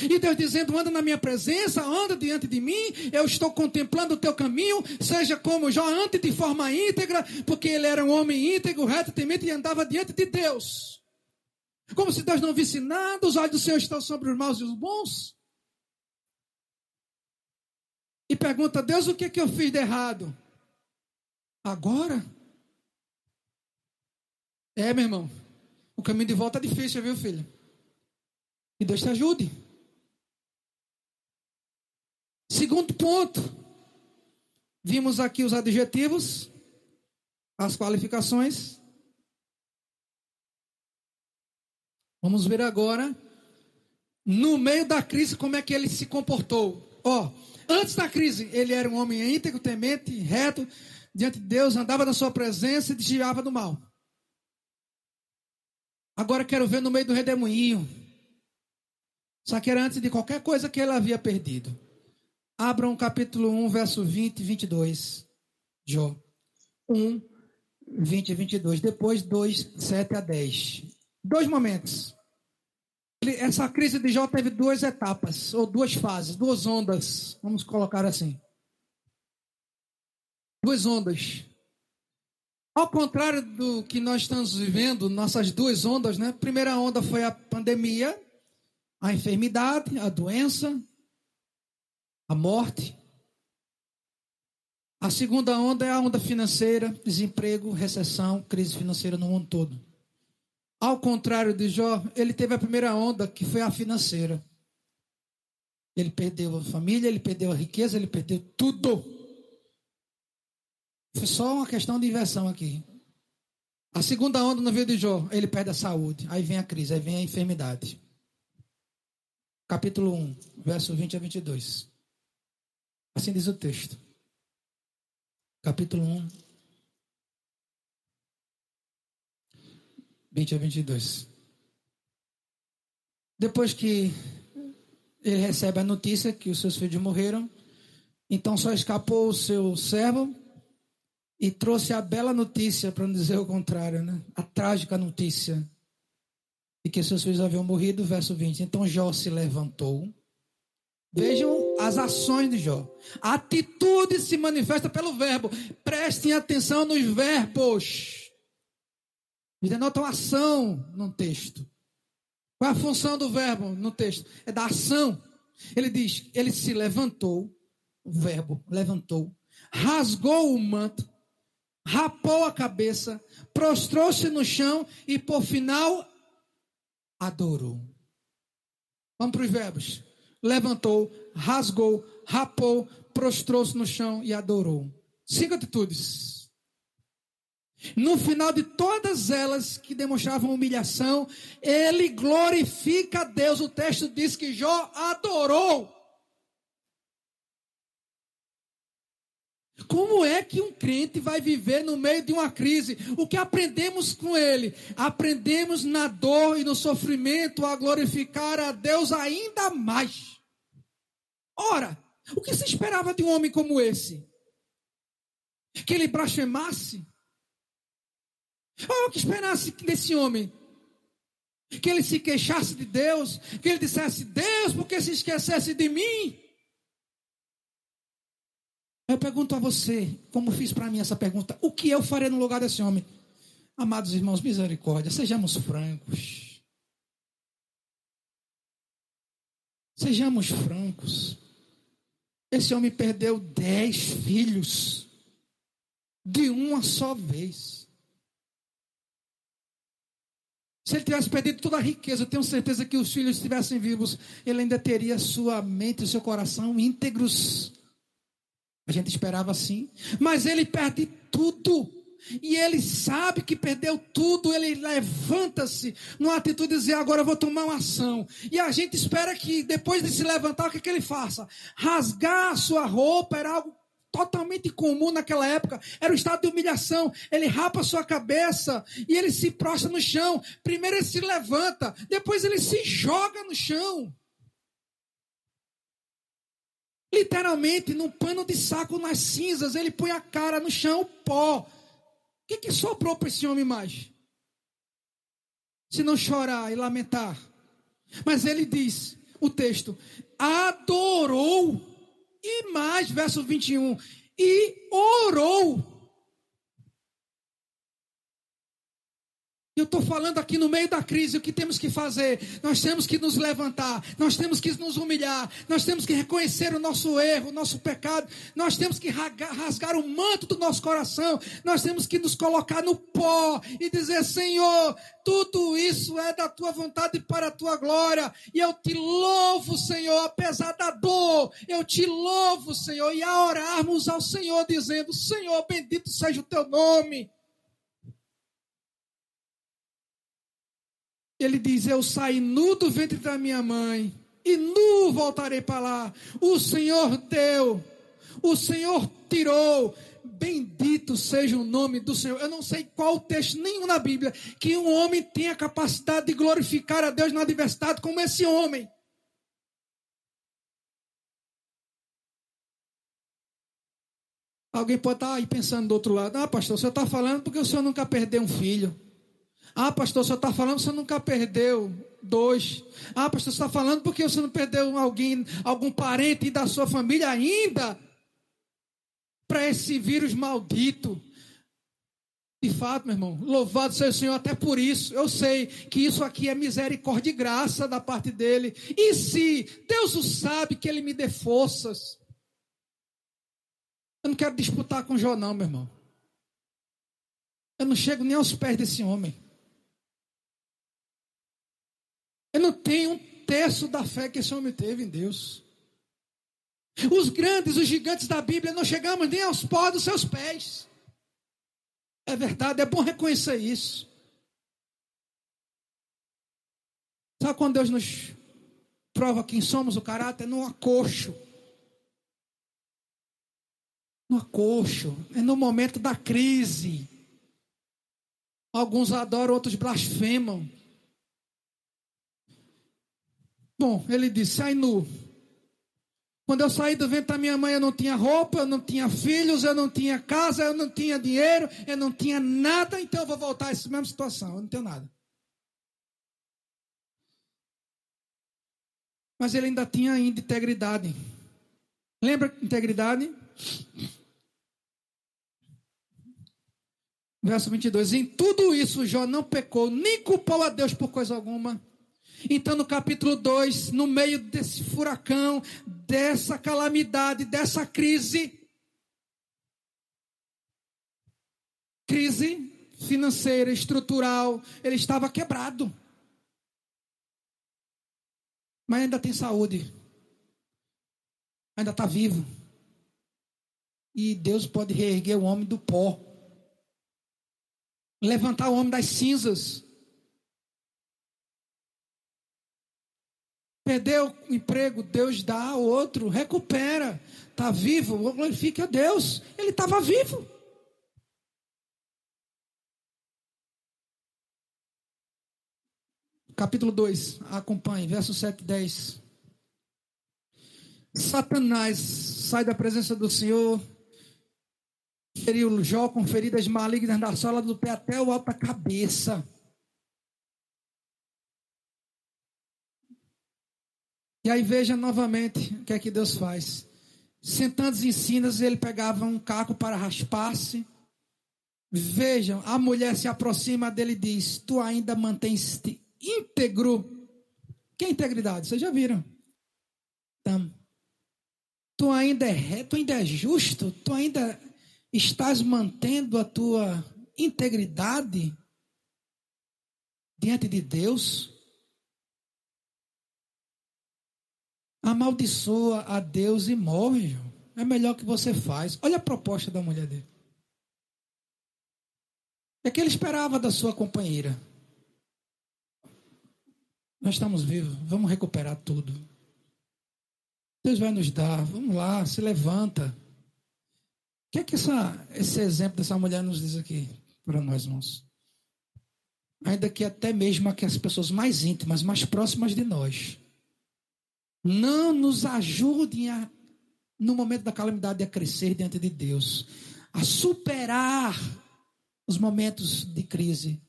E Deus dizendo: anda na minha presença, anda diante de mim, eu estou contemplando o teu caminho, seja como Jó antes de forma íntegra, porque ele era um homem íntegro, reto, temente e andava diante de Deus. Como se Deus não visse nada, os olhos do Senhor estão sobre os maus e os bons. E pergunta: Deus, o que, é que eu fiz de errado? Agora? É, meu irmão, o caminho de volta é difícil, viu, filho? E Deus te ajude. Segundo ponto, vimos aqui os adjetivos, as qualificações. Vamos ver agora, no meio da crise, como é que ele se comportou. Ó, antes da crise, ele era um homem íntegro, temente, reto, diante de Deus, andava na sua presença e desviava do mal. Agora quero ver no meio do redemoinho. Só que era antes de qualquer coisa que ele havia perdido. Abram capítulo 1, verso 20 e 22. Jó. 1, 20 e 22. Depois 2, 7 a 10. Dois momentos. Essa crise de Jó teve duas etapas, ou duas fases, duas ondas. Vamos colocar assim. Duas ondas. Ao contrário do que nós estamos vivendo, nossas duas ondas, né? Primeira onda foi a pandemia, a enfermidade, a doença, a morte. A segunda onda é a onda financeira, desemprego, recessão, crise financeira no mundo todo. Ao contrário de Jó, ele teve a primeira onda, que foi a financeira. Ele perdeu a família, ele perdeu a riqueza, ele perdeu tudo. Foi só uma questão de inversão aqui. A segunda onda no vida de Jó, ele perde a saúde. Aí vem a crise, aí vem a enfermidade. Capítulo 1, verso 20 a 22. Assim diz o texto. Capítulo 1. 20 a 22. Depois que ele recebe a notícia que os seus filhos morreram, então só escapou o seu servo e trouxe a bela notícia, para não dizer o contrário, né? a trágica notícia de que seus filhos haviam morrido, verso 20. Então Jó se levantou. Vejam as ações de Jó. A atitude se manifesta pelo verbo. Prestem atenção nos verbos. E denotam ação no texto. Qual é a função do verbo no texto? É da ação. Ele diz: ele se levantou, o verbo levantou, rasgou o manto, rapou a cabeça, prostrou-se no chão e, por final, adorou. Vamos para os verbos levantou, rasgou, rapou, prostrou-se no chão e adorou. Cinco atitudes. No final de todas elas que demonstravam humilhação, ele glorifica a Deus. O texto diz que Jó adorou. Como é que um crente vai viver no meio de uma crise? O que aprendemos com ele? Aprendemos na dor e no sofrimento a glorificar a Deus ainda mais. Ora, o que se esperava de um homem como esse? Que ele blasfemasse? Ou que esperasse desse homem? Que ele se queixasse de Deus? Que ele dissesse, Deus, por que se esquecesse de mim? Eu pergunto a você, como fiz para mim essa pergunta, o que eu faria no lugar desse homem? Amados irmãos, misericórdia, sejamos francos. Sejamos francos. Esse homem perdeu dez filhos de uma só vez. Se ele tivesse perdido toda a riqueza, eu tenho certeza que os filhos estivessem vivos, ele ainda teria sua mente e seu coração íntegros. A gente esperava assim. Mas ele perde tudo. E ele sabe que perdeu tudo, ele levanta-se numa atitude de dizer: agora eu vou tomar uma ação. E a gente espera que depois de se levantar, o que, que ele faça? Rasgar a sua roupa era algo totalmente comum naquela época, era o estado de humilhação. Ele rapa a sua cabeça e ele se prostra no chão. Primeiro ele se levanta, depois ele se joga no chão. Literalmente, num pano de saco nas cinzas, ele põe a cara no chão, pó. O que, que sobrou para esse homem mais? Se não chorar e lamentar. Mas ele diz, o texto, adorou e mais, verso 21, e orou. Eu estou falando aqui no meio da crise o que temos que fazer. Nós temos que nos levantar, nós temos que nos humilhar, nós temos que reconhecer o nosso erro, o nosso pecado, nós temos que rasgar o manto do nosso coração, nós temos que nos colocar no pó e dizer: Senhor, tudo isso é da tua vontade para a tua glória, e eu te louvo, Senhor, apesar da dor, eu te louvo, Senhor, e a orarmos ao Senhor, dizendo: Senhor, bendito seja o teu nome. Ele diz: Eu saí nu do ventre da minha mãe, e nu voltarei para lá. O Senhor deu, o Senhor tirou. Bendito seja o nome do Senhor. Eu não sei qual texto, nenhum na Bíblia, que um homem tenha capacidade de glorificar a Deus na adversidade como esse homem. Alguém pode estar aí pensando do outro lado: Ah, pastor, o senhor está falando porque o senhor nunca perdeu um filho. Ah, pastor, você está falando, você nunca perdeu dois. Ah, pastor, você está falando porque você não perdeu alguém, algum parente da sua família ainda para esse vírus maldito. De fato, meu irmão, louvado seja o Senhor até por isso. Eu sei que isso aqui é misericórdia e graça da parte dele. E se Deus o sabe que ele me dê forças. Eu não quero disputar com Jó, não, meu irmão. Eu não chego nem aos pés desse homem. Eu não tenho um terço da fé que esse homem teve em Deus. Os grandes, os gigantes da Bíblia, não chegamos nem aos pós dos seus pés. É verdade, é bom reconhecer isso. Sabe quando Deus nos prova quem somos, o caráter? No acocho. No acocho. É no momento da crise. Alguns adoram, outros blasfemam. Bom, ele disse: sai nu. Quando eu saí do ventre da minha mãe, eu não tinha roupa, eu não tinha filhos, eu não tinha casa, eu não tinha dinheiro, eu não tinha nada, então eu vou voltar a essa mesma situação, eu não tenho nada. Mas ele ainda tinha ainda integridade. Lembra integridade? Verso 22. Em tudo isso, Jó não pecou, nem culpou a Deus por coisa alguma. Então, no capítulo 2, no meio desse furacão, dessa calamidade, dessa crise, crise financeira, estrutural, ele estava quebrado. Mas ainda tem saúde. Ainda está vivo. E Deus pode reerguer o homem do pó. Levantar o homem das cinzas. Perdeu o emprego, Deus dá outro, recupera. Está vivo, glorifique a Deus. Ele estava vivo. Capítulo 2, acompanhe, verso 7 e 10. Satanás sai da presença do Senhor, feriu Jó com feridas malignas da sola do pé até o alto da cabeça. E aí veja novamente o que é que Deus faz. Sentando em cinas, ele pegava um caco para raspar-se. Vejam, a mulher se aproxima dele e diz: Tu ainda mantens-te íntegro. Que é integridade? Vocês já viram? Então, tu ainda é reto, tu ainda é justo, tu ainda estás mantendo a tua integridade diante de Deus. Amaldiçoa a Deus e morre. É melhor que você faz. Olha a proposta da mulher dele. É que ele esperava da sua companheira. Nós estamos vivos, vamos recuperar tudo. Deus vai nos dar, vamos lá, se levanta. O que é que essa, esse exemplo dessa mulher nos diz aqui para nós, irmãos? Ainda que até mesmo aqui as pessoas mais íntimas, mais próximas de nós, não nos ajudem a, no momento da calamidade a crescer diante de Deus, a superar os momentos de crise.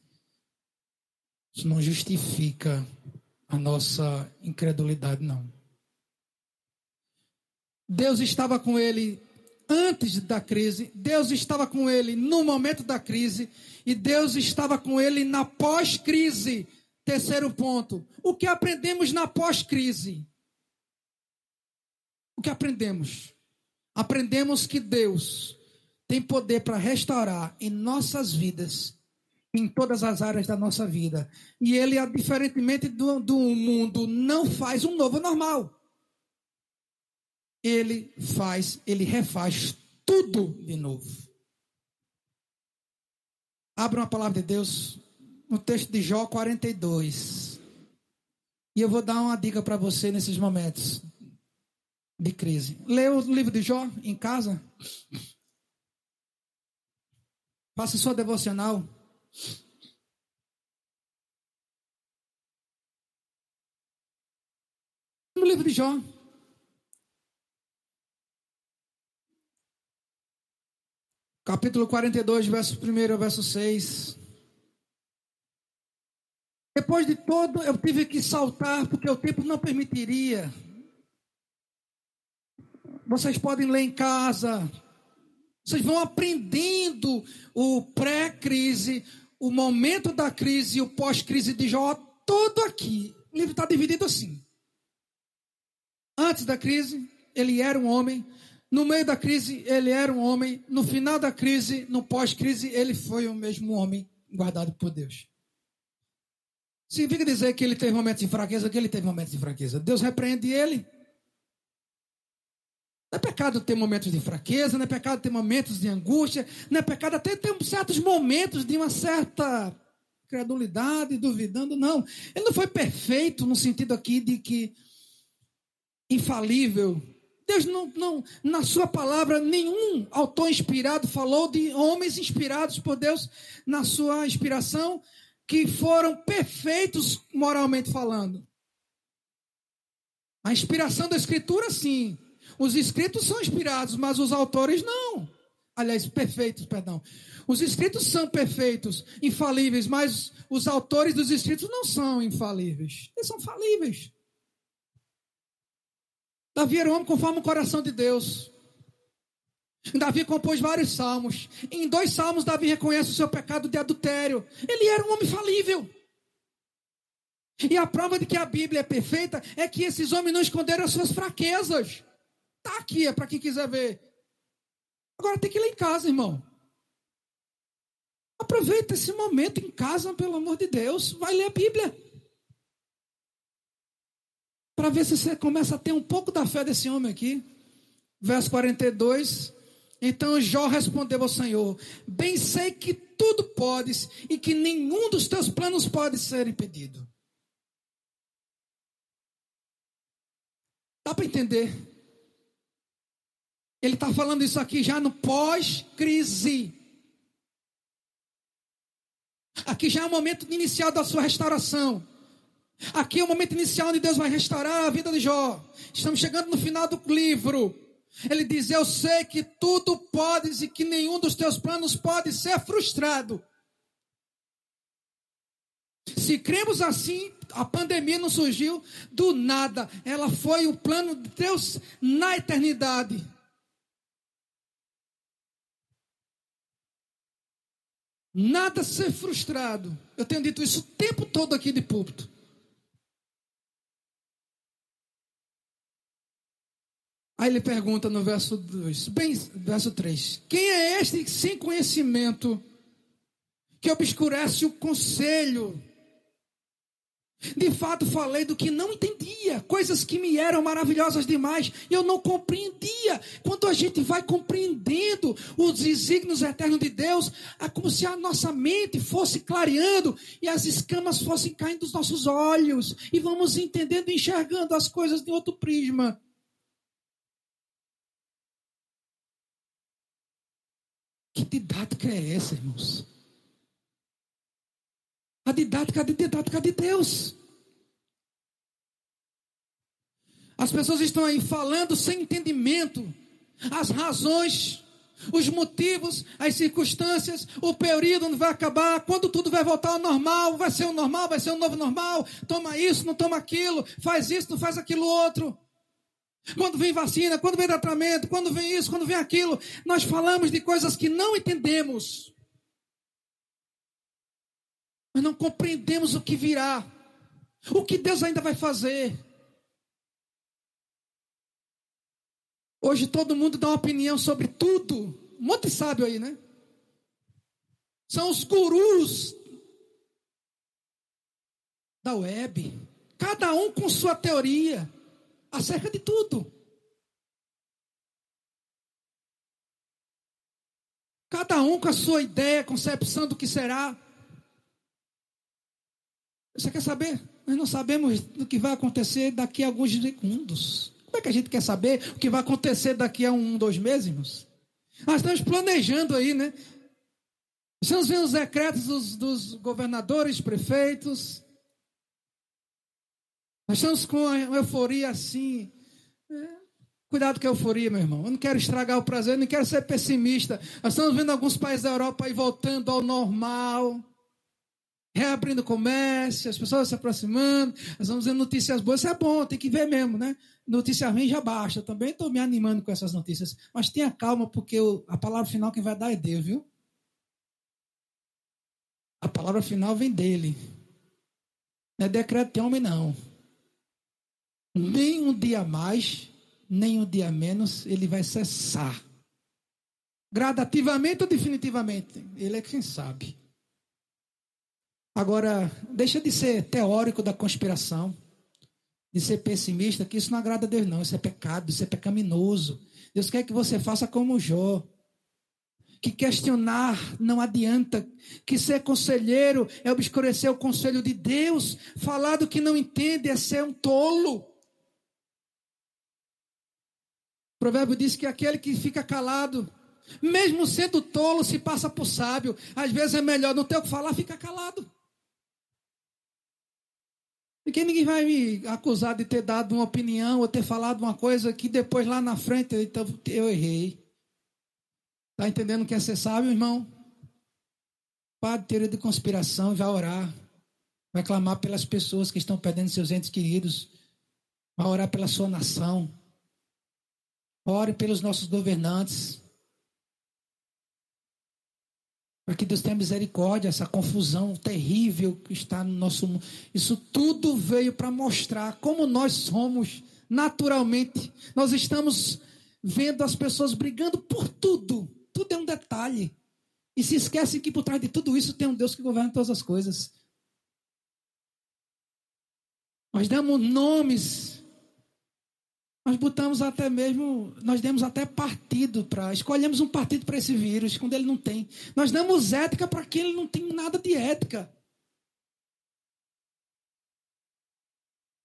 Isso não justifica a nossa incredulidade, não. Deus estava com ele antes da crise, Deus estava com ele no momento da crise e Deus estava com ele na pós-crise. Terceiro ponto: o que aprendemos na pós-crise? O que aprendemos? Aprendemos que Deus tem poder para restaurar em nossas vidas, em todas as áreas da nossa vida. E Ele, diferentemente do, do mundo, não faz um novo normal. Ele faz, ele refaz tudo de novo. Abra uma palavra de Deus no texto de Jó 42. E eu vou dar uma dica para você nesses momentos de crise. Leia o livro de Jó em casa. Faça sua devocional. No livro de Jó. Capítulo 42, verso 1 ao verso 6. Depois de todo, eu tive que saltar, porque o tempo não permitiria. Vocês podem ler em casa. Vocês vão aprendendo o pré-crise, o momento da crise e o pós-crise de Jó, todo aqui. O livro está dividido assim. Antes da crise, ele era um homem. No meio da crise, ele era um homem. No final da crise, no pós-crise, ele foi o mesmo homem guardado por Deus. Significa dizer que ele teve momentos de fraqueza, que ele teve momentos de fraqueza. Deus repreende ele. Não é pecado ter momentos de fraqueza, não é pecado ter momentos de angústia, não é pecado até ter certos momentos de uma certa credulidade, duvidando, não. Ele não foi perfeito no sentido aqui de que infalível. Deus não, não, na sua palavra, nenhum autor inspirado falou de homens inspirados por Deus na sua inspiração que foram perfeitos moralmente falando. A inspiração da Escritura, sim, os escritos são inspirados, mas os autores não. Aliás, perfeitos, perdão. Os escritos são perfeitos, infalíveis, mas os autores dos escritos não são infalíveis. Eles são falíveis. Davi era um homem conforme o coração de Deus. Davi compôs vários salmos. Em dois salmos, Davi reconhece o seu pecado de adultério. Ele era um homem falível. E a prova de que a Bíblia é perfeita é que esses homens não esconderam as suas fraquezas. Está aqui, é para quem quiser ver. Agora tem que ir lá em casa, irmão. Aproveita esse momento em casa, pelo amor de Deus. Vai ler a Bíblia. Para ver se você começa a ter um pouco da fé desse homem aqui. Verso 42. Então Jó respondeu ao Senhor: Bem sei que tudo podes e que nenhum dos teus planos pode ser impedido. Dá para entender? Ele está falando isso aqui já no pós-crise. Aqui já é o momento inicial da sua restauração. Aqui é o momento inicial onde Deus vai restaurar a vida de Jó. Estamos chegando no final do livro. Ele diz: Eu sei que tudo podes e que nenhum dos teus planos pode ser frustrado. Se cremos assim, a pandemia não surgiu do nada. Ela foi o plano de Deus na eternidade. Nada ser frustrado. Eu tenho dito isso o tempo todo aqui de púlpito. Aí ele pergunta no verso 2, bem, verso 3: Quem é este sem conhecimento que obscurece o conselho? De fato, falei do que não entendia, coisas que me eram maravilhosas demais, e eu não compreendia. Quando a gente vai compreendendo os desígnios eternos de Deus, é como se a nossa mente fosse clareando e as escamas fossem caindo dos nossos olhos, e vamos entendendo e enxergando as coisas de outro prisma. Que didática é essa, irmãos? A didática, a didática de Deus. As pessoas estão aí falando sem entendimento as razões, os motivos, as circunstâncias, o período onde vai acabar, quando tudo vai voltar ao normal, vai ser o normal, vai ser o novo normal, toma isso, não toma aquilo, faz isso, não faz aquilo outro. Quando vem vacina, quando vem tratamento, quando vem isso, quando vem aquilo, nós falamos de coisas que não entendemos. Nós não compreendemos o que virá. O que Deus ainda vai fazer. Hoje todo mundo dá uma opinião sobre tudo. Um monte de sábio aí, né? São os gurus da web. Cada um com sua teoria acerca de tudo. Cada um com a sua ideia, concepção do que será. Você quer saber? Nós não sabemos do que vai acontecer daqui a alguns segundos. Como é que a gente quer saber o que vai acontecer daqui a um, dois meses, irmãos? Nós estamos planejando aí, né? Estamos vendo os decretos dos, dos governadores, prefeitos. Nós estamos com uma euforia assim. É. Cuidado com a euforia, meu irmão. Eu não quero estragar o prazer, eu não quero ser pessimista. Nós estamos vendo alguns países da Europa aí voltando ao normal reabrindo comércio, as pessoas se aproximando, nós vamos vendo notícias boas, isso é bom, tem que ver mesmo, né? Notícia ruim já basta, também estou me animando com essas notícias, mas tenha calma, porque a palavra final quem vai dar é Deus, viu? A palavra final vem dele, não é decreto de homem, não. Nem um dia mais, nem um dia menos, ele vai cessar. Gradativamente ou definitivamente? Ele é quem sabe. Agora, deixa de ser teórico da conspiração, de ser pessimista, que isso não agrada a Deus, não. Isso é pecado, isso é pecaminoso. Deus quer que você faça como Jó. Que questionar não adianta. Que ser conselheiro é obscurecer o conselho de Deus. Falar do que não entende é ser um tolo. O provérbio diz que aquele que fica calado, mesmo sendo tolo, se passa por sábio. Às vezes é melhor não ter o que falar, fica calado. Porque ninguém vai me acusar de ter dado uma opinião ou ter falado uma coisa que depois lá na frente então, eu errei. Está entendendo que é ser sábio, irmão? Pare de teoria de conspiração, vai orar. Vai clamar pelas pessoas que estão perdendo seus entes queridos. Vai orar pela sua nação. Ore pelos nossos governantes. Para que Deus tenha misericórdia, essa confusão terrível que está no nosso mundo. Isso tudo veio para mostrar como nós somos naturalmente. Nós estamos vendo as pessoas brigando por tudo. Tudo é um detalhe. E se esquece que por trás de tudo isso tem um Deus que governa todas as coisas. Nós damos nomes nós botamos até mesmo, nós demos até partido para, escolhemos um partido para esse vírus, quando ele não tem. Nós damos ética para quem ele não tem nada de ética.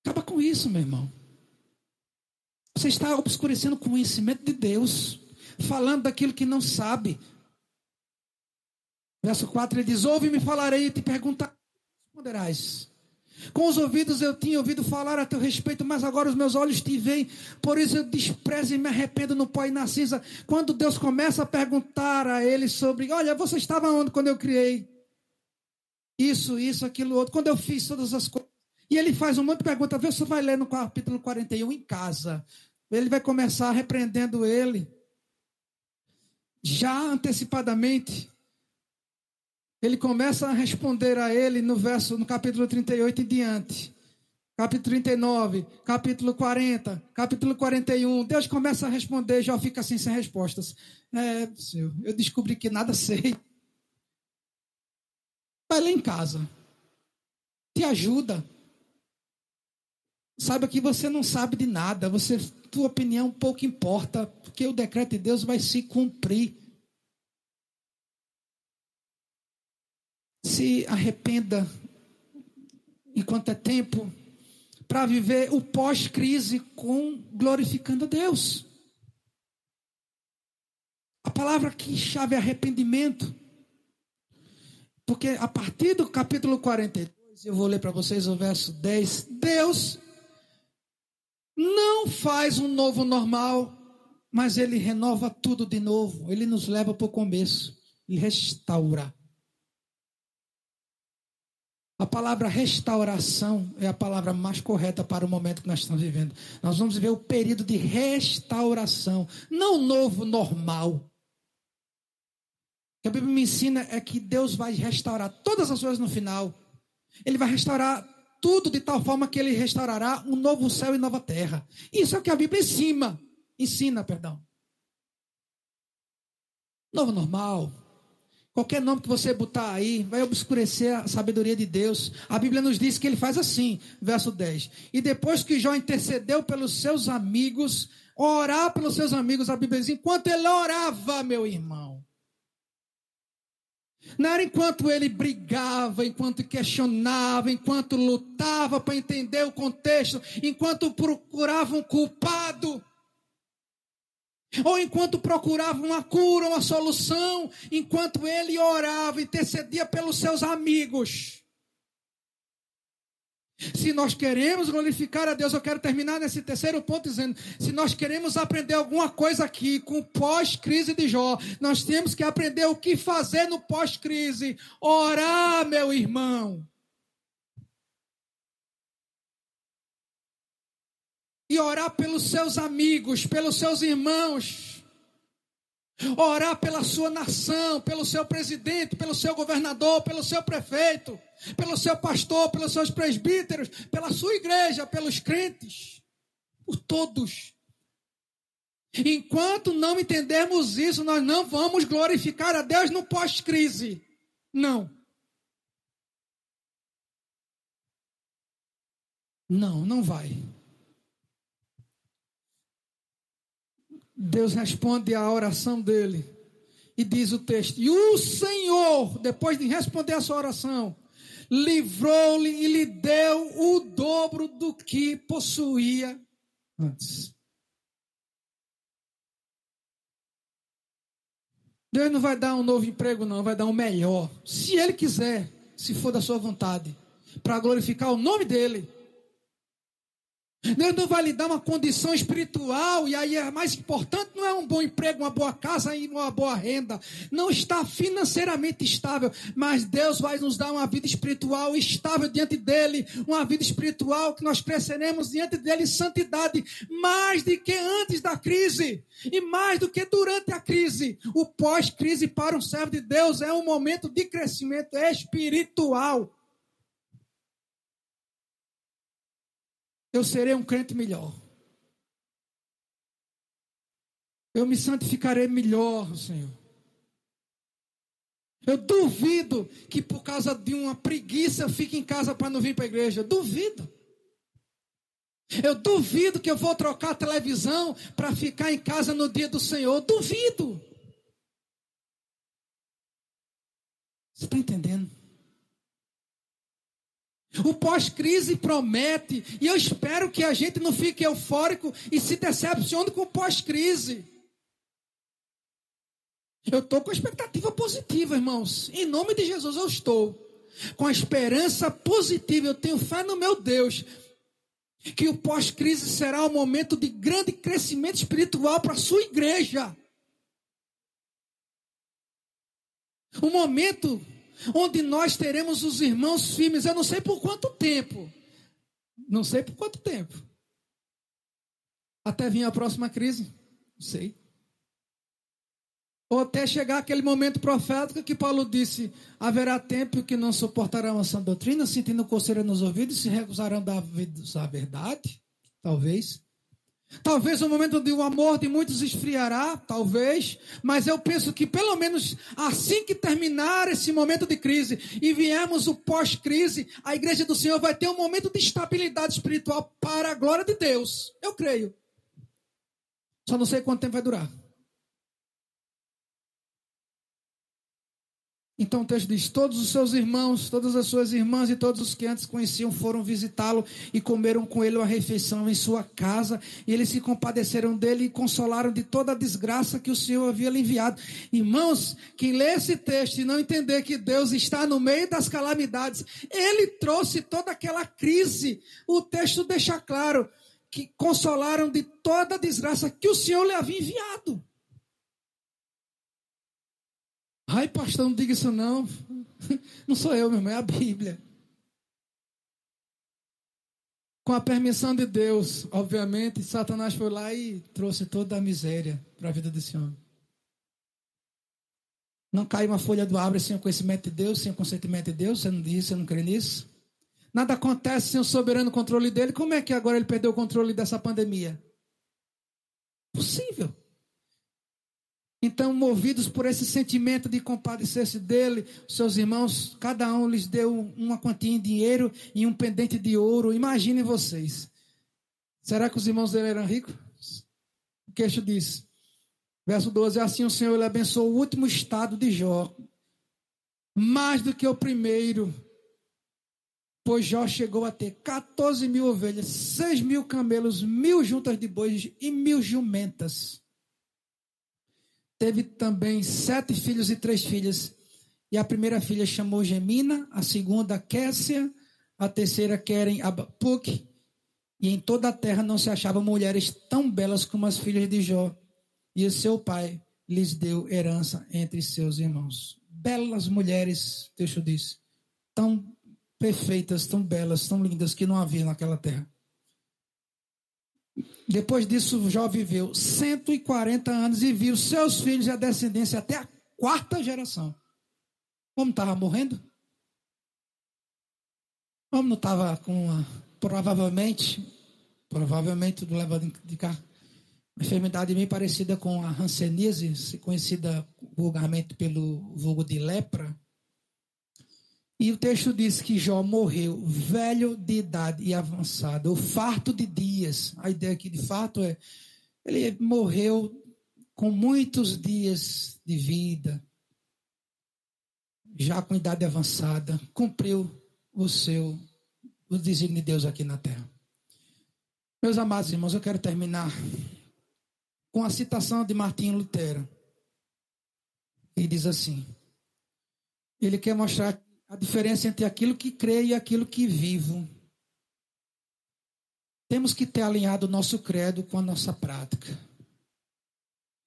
Acaba com isso, meu irmão. Você está obscurecendo o conhecimento de Deus, falando daquilo que não sabe. Verso 4 ele diz: Ouve-me falarei e te perguntar, responderás. Com os ouvidos eu tinha ouvido falar a teu respeito, mas agora os meus olhos te veem. Por isso eu desprezo e me arrependo no pó e na cinza. Quando Deus começa a perguntar a ele sobre: Olha, você estava onde quando eu criei? Isso, isso, aquilo, outro. Quando eu fiz todas as coisas. E ele faz um monte de perguntas. Vê se você vai ler no capítulo 41 em casa. Ele vai começar repreendendo ele. Já antecipadamente. Ele começa a responder a ele no verso, no capítulo 38 e diante. Capítulo 39, capítulo 40, capítulo 41. Deus começa a responder, já fica assim sem respostas. É, eu descobri que nada sei. Vai lá em casa. Te ajuda. Saiba que você não sabe de nada. Você, tua opinião pouco importa, porque o decreto de Deus vai se cumprir. Se arrependa enquanto é tempo para viver o pós-crise com glorificando a Deus. A palavra que chave é arrependimento. Porque a partir do capítulo 42, eu vou ler para vocês o verso 10. Deus não faz um novo normal, mas ele renova tudo de novo. Ele nos leva para o começo e restaura. A palavra restauração é a palavra mais correta para o momento que nós estamos vivendo. Nós vamos viver o período de restauração, não novo normal. O que a Bíblia me ensina é que Deus vai restaurar todas as coisas no final. Ele vai restaurar tudo de tal forma que ele restaurará um novo céu e nova terra. Isso é o que a Bíblia ensina. Ensina, perdão. Novo normal, Qualquer nome que você botar aí vai obscurecer a sabedoria de Deus. A Bíblia nos diz que ele faz assim, verso 10. E depois que Jó intercedeu pelos seus amigos, orar pelos seus amigos, a Bíblia diz, enquanto ele orava, meu irmão. Não era enquanto ele brigava, enquanto questionava, enquanto lutava para entender o contexto, enquanto procurava um culpado. Ou enquanto procurava uma cura, uma solução, enquanto ele orava, intercedia pelos seus amigos. Se nós queremos glorificar a Deus, eu quero terminar nesse terceiro ponto dizendo: se nós queremos aprender alguma coisa aqui com pós-crise de Jó, nós temos que aprender o que fazer no pós-crise. Orar, meu irmão. E orar pelos seus amigos, pelos seus irmãos, orar pela sua nação, pelo seu presidente, pelo seu governador, pelo seu prefeito, pelo seu pastor, pelos seus presbíteros, pela sua igreja, pelos crentes, por todos. Enquanto não entendermos isso, nós não vamos glorificar a Deus no pós-crise. Não. Não, não vai. Deus responde à oração dele. E diz o texto: E o Senhor, depois de responder a sua oração, livrou-lhe e lhe deu o dobro do que possuía antes. Deus não vai dar um novo emprego, não, vai dar um melhor. Se Ele quiser, se for da sua vontade, para glorificar o nome dEle. Deus não vai lhe dar uma condição espiritual, e aí é mais importante, não é um bom emprego, uma boa casa e uma boa renda. Não está financeiramente estável, mas Deus vai nos dar uma vida espiritual estável diante dele, uma vida espiritual que nós cresceremos diante dele santidade, mais do que antes da crise, e mais do que durante a crise. O pós-crise para um servo de Deus é um momento de crescimento espiritual. Eu serei um crente melhor. Eu me santificarei melhor, Senhor. Eu duvido que por causa de uma preguiça eu fique em casa para não vir para a igreja. duvido. Eu duvido que eu vou trocar a televisão para ficar em casa no dia do Senhor. duvido. Você está entendendo? O pós-crise promete, e eu espero que a gente não fique eufórico e se decepcione com o pós-crise. Eu estou com expectativa positiva, irmãos. Em nome de Jesus eu estou. com a esperança positiva. Eu tenho fé no meu Deus. Que o pós-crise será um momento de grande crescimento espiritual para a sua igreja. Um momento onde nós teremos os irmãos firmes. Eu não sei por quanto tempo. Não sei por quanto tempo. Até vir a próxima crise. Não sei. Ou até chegar aquele momento profético que Paulo disse: haverá tempo que não suportarão a sã doutrina, sentindo coceira nos ouvidos, se recusarão da verdade. Talvez. Talvez o momento de o amor de muitos esfriará, talvez, mas eu penso que pelo menos assim que terminar esse momento de crise e viemos o pós-crise, a igreja do Senhor vai ter um momento de estabilidade espiritual para a glória de Deus. Eu creio. Só não sei quanto tempo vai durar. Então o texto diz: Todos os seus irmãos, todas as suas irmãs e todos os que antes conheciam foram visitá-lo e comeram com ele uma refeição em sua casa. E eles se compadeceram dele e consolaram de toda a desgraça que o Senhor havia lhe enviado. Irmãos, quem lê esse texto e não entender que Deus está no meio das calamidades, ele trouxe toda aquela crise. O texto deixa claro que consolaram de toda a desgraça que o Senhor lhe havia enviado. Ai, pastor, não diga isso não. Não sou eu, meu irmão, é a Bíblia. Com a permissão de Deus, obviamente, Satanás foi lá e trouxe toda a miséria para a vida desse homem. Não cai uma folha do árvore sem o conhecimento de Deus, sem o consentimento de Deus, você não diz, você não crê nisso? Nada acontece sem o soberano controle dele. Como é que agora ele perdeu o controle dessa pandemia? Possível. Então, movidos por esse sentimento de compadecer-se dele, seus irmãos, cada um lhes deu uma quantia em dinheiro e um pendente de ouro. Imaginem vocês. Será que os irmãos dele eram ricos? O queixo diz. Verso 12: Assim o Senhor lhe abençoou o último estado de Jó, mais do que o primeiro. Pois Jó chegou a ter 14 mil ovelhas, 6 mil camelos, mil juntas de bois e mil jumentas. Teve também sete filhos e três filhas. E a primeira filha chamou Gemina, a segunda Késia, a terceira Keren Abapuc. E em toda a terra não se achavam mulheres tão belas como as filhas de Jó. E o seu pai lhes deu herança entre seus irmãos. Belas mulheres, o texto diz, tão perfeitas, tão belas, tão lindas que não havia naquela terra. Depois disso, Jó viveu 140 anos e viu seus filhos e a descendência até a quarta geração. Como estava morrendo? Como não estava com uma, provavelmente, provavelmente do levado de cá, uma enfermidade bem parecida com a hanseníase, conhecida vulgarmente pelo vulgo de lepra. E o texto diz que Jó morreu velho de idade e avançado, o farto de dias. A ideia aqui de fato é ele morreu com muitos dias de vida, já com idade avançada, cumpriu o seu o desígnio de Deus aqui na terra. Meus amados irmãos, eu quero terminar com a citação de Martinho Lutero. Ele diz assim: ele quer mostrar a diferença entre aquilo que creio e aquilo que vivo. Temos que ter alinhado o nosso credo com a nossa prática.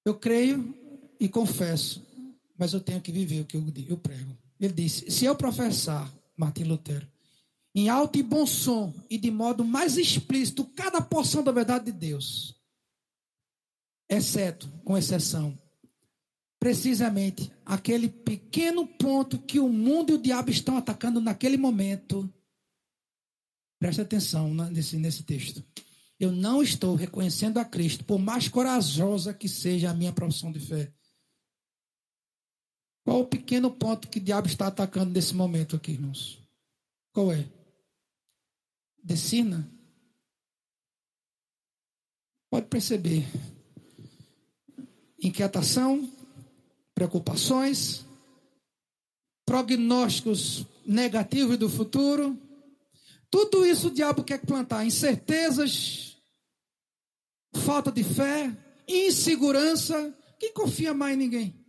Eu creio e confesso, mas eu tenho que viver o que eu, prego. Ele disse: se eu professar, Martim Lutero, em alto e bom som e de modo mais explícito cada porção da verdade de Deus, exceto, com exceção, precisamente aquele pequeno ponto que o mundo e o diabo estão atacando naquele momento. Preste atenção nesse, nesse texto. Eu não estou reconhecendo a Cristo, por mais corajosa que seja a minha profissão de fé. Qual o pequeno ponto que o diabo está atacando nesse momento aqui, irmãos? Qual é? Decina? Pode perceber. Inquietação, preocupações, prognósticos negativos do futuro. Tudo isso o diabo quer plantar: incertezas, falta de fé, insegurança. Quem confia mais em ninguém?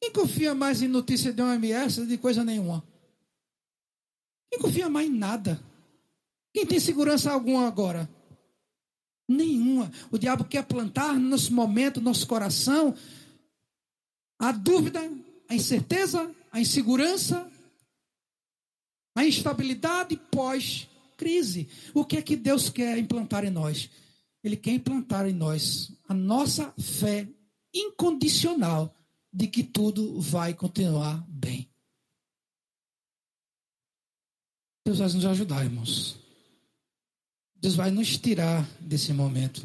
Quem confia mais em notícia de OMS de coisa nenhuma? Quem confia mais em nada? Quem tem segurança alguma agora? Nenhuma. O diabo quer plantar no nosso momento, no nosso coração, a dúvida, a incerteza, a insegurança, a instabilidade pós-crise. O que é que Deus quer implantar em nós? Ele quer implantar em nós a nossa fé incondicional de que tudo vai continuar bem. Deus vai nos ajudar, irmãos. Deus vai nos tirar desse momento.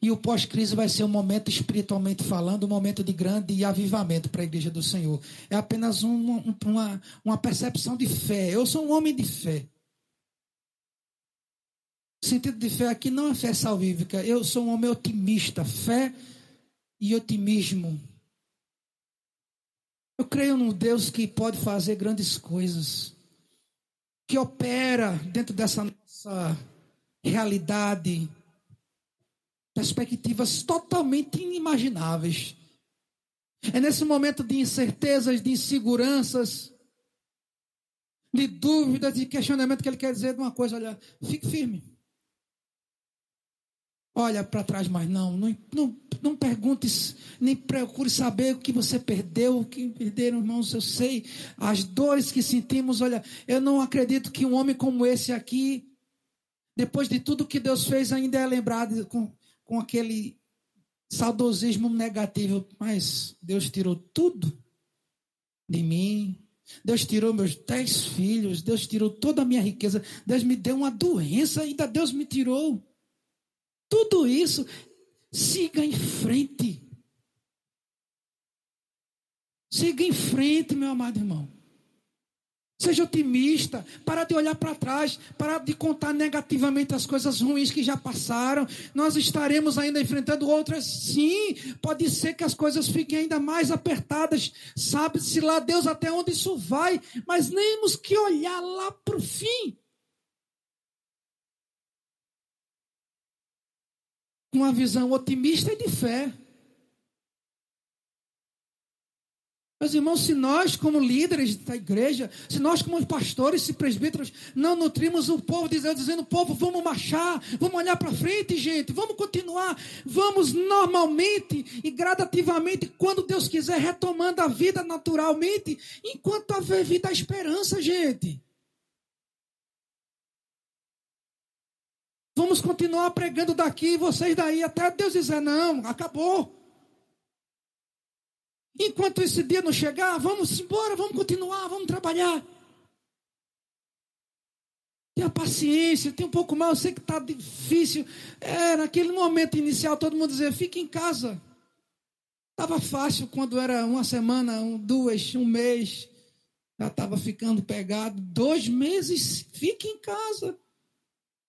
E o pós-crise vai ser um momento, espiritualmente falando, um momento de grande avivamento para a igreja do Senhor. É apenas um, uma, uma percepção de fé. Eu sou um homem de fé. O sentido de fé aqui não é fé salvífica. Eu sou um homem otimista. Fé e otimismo. Eu creio num Deus que pode fazer grandes coisas. Que opera dentro dessa nossa realidade, perspectivas totalmente inimagináveis. É nesse momento de incertezas, de inseguranças, de dúvidas, de questionamento que ele quer dizer de uma coisa, olha, fique firme. Olha para trás, mas não, não, não, não pergunte, nem procure saber o que você perdeu, o que perderam, irmãos, eu sei, as dores que sentimos, olha, eu não acredito que um homem como esse aqui depois de tudo que Deus fez, ainda é lembrado com, com aquele saudosismo negativo. Mas Deus tirou tudo de mim. Deus tirou meus dez filhos. Deus tirou toda a minha riqueza. Deus me deu uma doença, ainda Deus me tirou. Tudo isso, siga em frente. Siga em frente, meu amado irmão. Seja otimista, para de olhar para trás, para de contar negativamente as coisas ruins que já passaram. Nós estaremos ainda enfrentando outras, sim. Pode ser que as coisas fiquem ainda mais apertadas. Sabe-se lá Deus até onde isso vai, mas temos que olhar lá para o fim. Com uma visão otimista e de fé. Meus irmãos, se nós, como líderes da igreja, se nós, como pastores e presbíteros, não nutrimos o povo, dizendo, dizendo povo, vamos marchar, vamos olhar para frente, gente, vamos continuar, vamos normalmente e gradativamente, quando Deus quiser, retomando a vida naturalmente, enquanto haver vida, a esperança, gente. Vamos continuar pregando daqui, vocês daí, até Deus dizer, não, acabou. Enquanto esse dia não chegar, vamos embora, vamos continuar, vamos trabalhar. Tenha paciência, tenha um pouco mais. Eu sei que está difícil. É, naquele momento inicial, todo mundo dizia: fique em casa. Estava fácil quando era uma semana, um, duas, um mês. Já estava ficando pegado. Dois meses, fique em casa.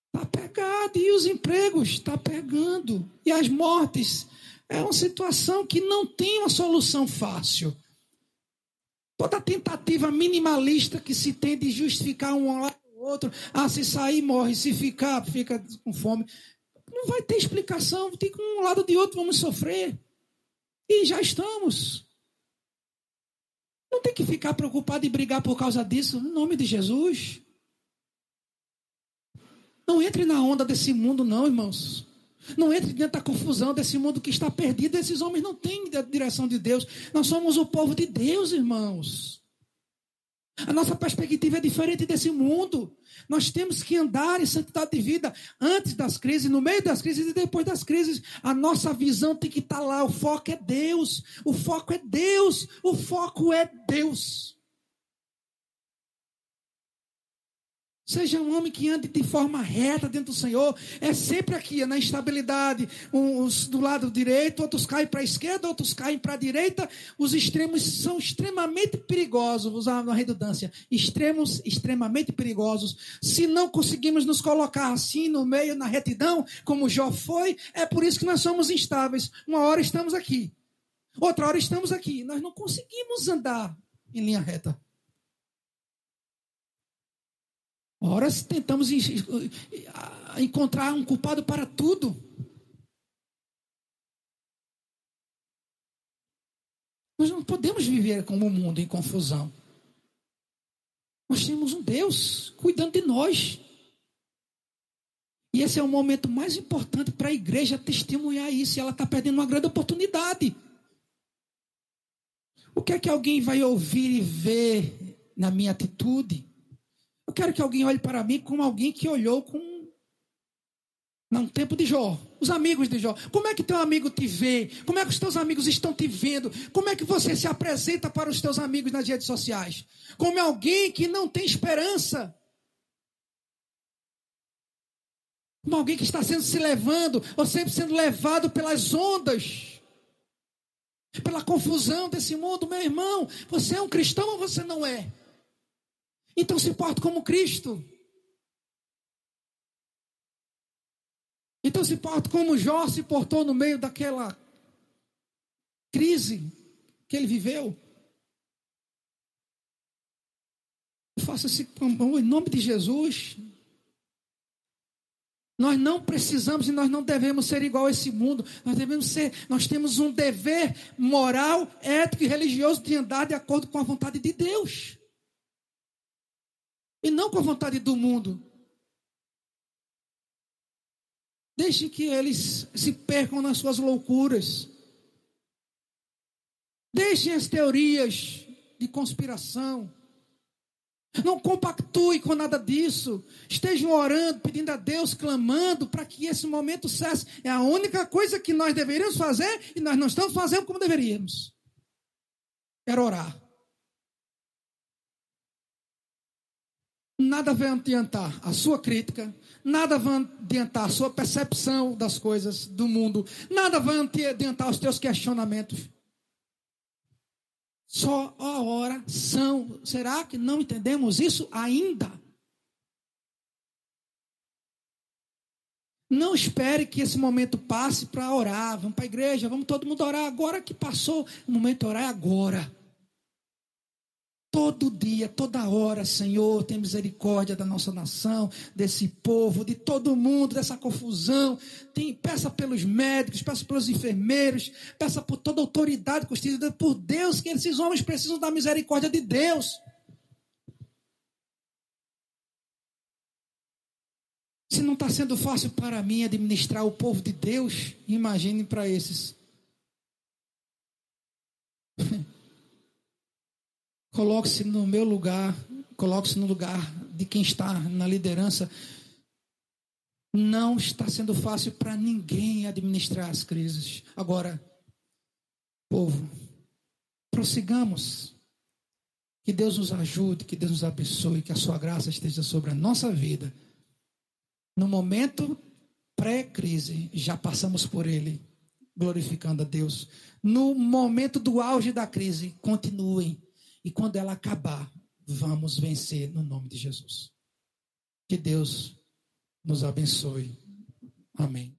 Está pegado. E os empregos? Está pegando. E as mortes? É uma situação que não tem uma solução fácil. Toda tentativa minimalista que se tem de justificar um lado ou outro, ah, se sair, morre, se ficar, fica com fome. Não vai ter explicação, tem que um lado de outro vamos sofrer. E já estamos. Não tem que ficar preocupado e brigar por causa disso, em nome de Jesus. Não entre na onda desse mundo, não, irmãos. Não entre dentro da confusão desse mundo que está perdido. Esses homens não têm a direção de Deus. Nós somos o povo de Deus, irmãos. A nossa perspectiva é diferente desse mundo. Nós temos que andar em santidade de vida antes das crises, no meio das crises e depois das crises. A nossa visão tem que estar lá. O foco é Deus. O foco é Deus. O foco é Deus. Seja um homem que ande de forma reta dentro do Senhor. É sempre aqui, na instabilidade. Uns do lado direito, outros caem para a esquerda, outros caem para a direita. Os extremos são extremamente perigosos. Vou usar uma redundância. Extremos extremamente perigosos. Se não conseguimos nos colocar assim no meio, na retidão, como Jó foi, é por isso que nós somos instáveis. Uma hora estamos aqui, outra hora estamos aqui. Nós não conseguimos andar em linha reta. Ora, tentamos encontrar um culpado para tudo. Nós não podemos viver como o mundo em confusão. Nós temos um Deus cuidando de nós. E esse é o momento mais importante para a igreja testemunhar isso. E ela está perdendo uma grande oportunidade. O que é que alguém vai ouvir e ver na minha atitude? Eu quero que alguém olhe para mim como alguém que olhou com não, tempo de Jó. Os amigos de Jó. Como é que teu amigo te vê? Como é que os teus amigos estão te vendo? Como é que você se apresenta para os teus amigos nas redes sociais? Como alguém que não tem esperança. Como alguém que está sendo se levando, ou sempre sendo levado pelas ondas, pela confusão desse mundo. Meu irmão, você é um cristão ou você não é? Então se porta como Cristo. Então se porta como Jó se portou no meio daquela crise que ele viveu. Faça esse em nome de Jesus. Nós não precisamos e nós não devemos ser igual a esse mundo. Nós devemos ser, nós temos um dever moral, ético e religioso de andar de acordo com a vontade de Deus. E não com a vontade do mundo. Deixe que eles se percam nas suas loucuras. Deixem as teorias de conspiração. Não compactue com nada disso. Estejam orando, pedindo a Deus, clamando para que esse momento cesse. É a única coisa que nós deveríamos fazer e nós não estamos fazendo como deveríamos. Era orar. Nada vai adiantar a sua crítica, nada vai adiantar a sua percepção das coisas do mundo, nada vai adiantar os teus questionamentos. Só a oração. Será que não entendemos isso ainda? Não espere que esse momento passe para orar. Vamos para a igreja, vamos todo mundo orar. Agora que passou, o momento de orar é agora. Todo dia, toda hora, Senhor, tem misericórdia da nossa nação, desse povo, de todo mundo, dessa confusão. Tem, peça pelos médicos, peça pelos enfermeiros, peça por toda autoridade constituída por Deus, que esses homens precisam da misericórdia de Deus. Se não está sendo fácil para mim administrar o povo de Deus, imagine para esses. Coloque-se no meu lugar, coloque-se no lugar de quem está na liderança. Não está sendo fácil para ninguém administrar as crises. Agora, povo, prossigamos. Que Deus nos ajude, que Deus nos abençoe, que a sua graça esteja sobre a nossa vida. No momento pré-crise, já passamos por ele, glorificando a Deus. No momento do auge da crise, continuem e quando ela acabar, vamos vencer no nome de Jesus. Que Deus nos abençoe. Amém.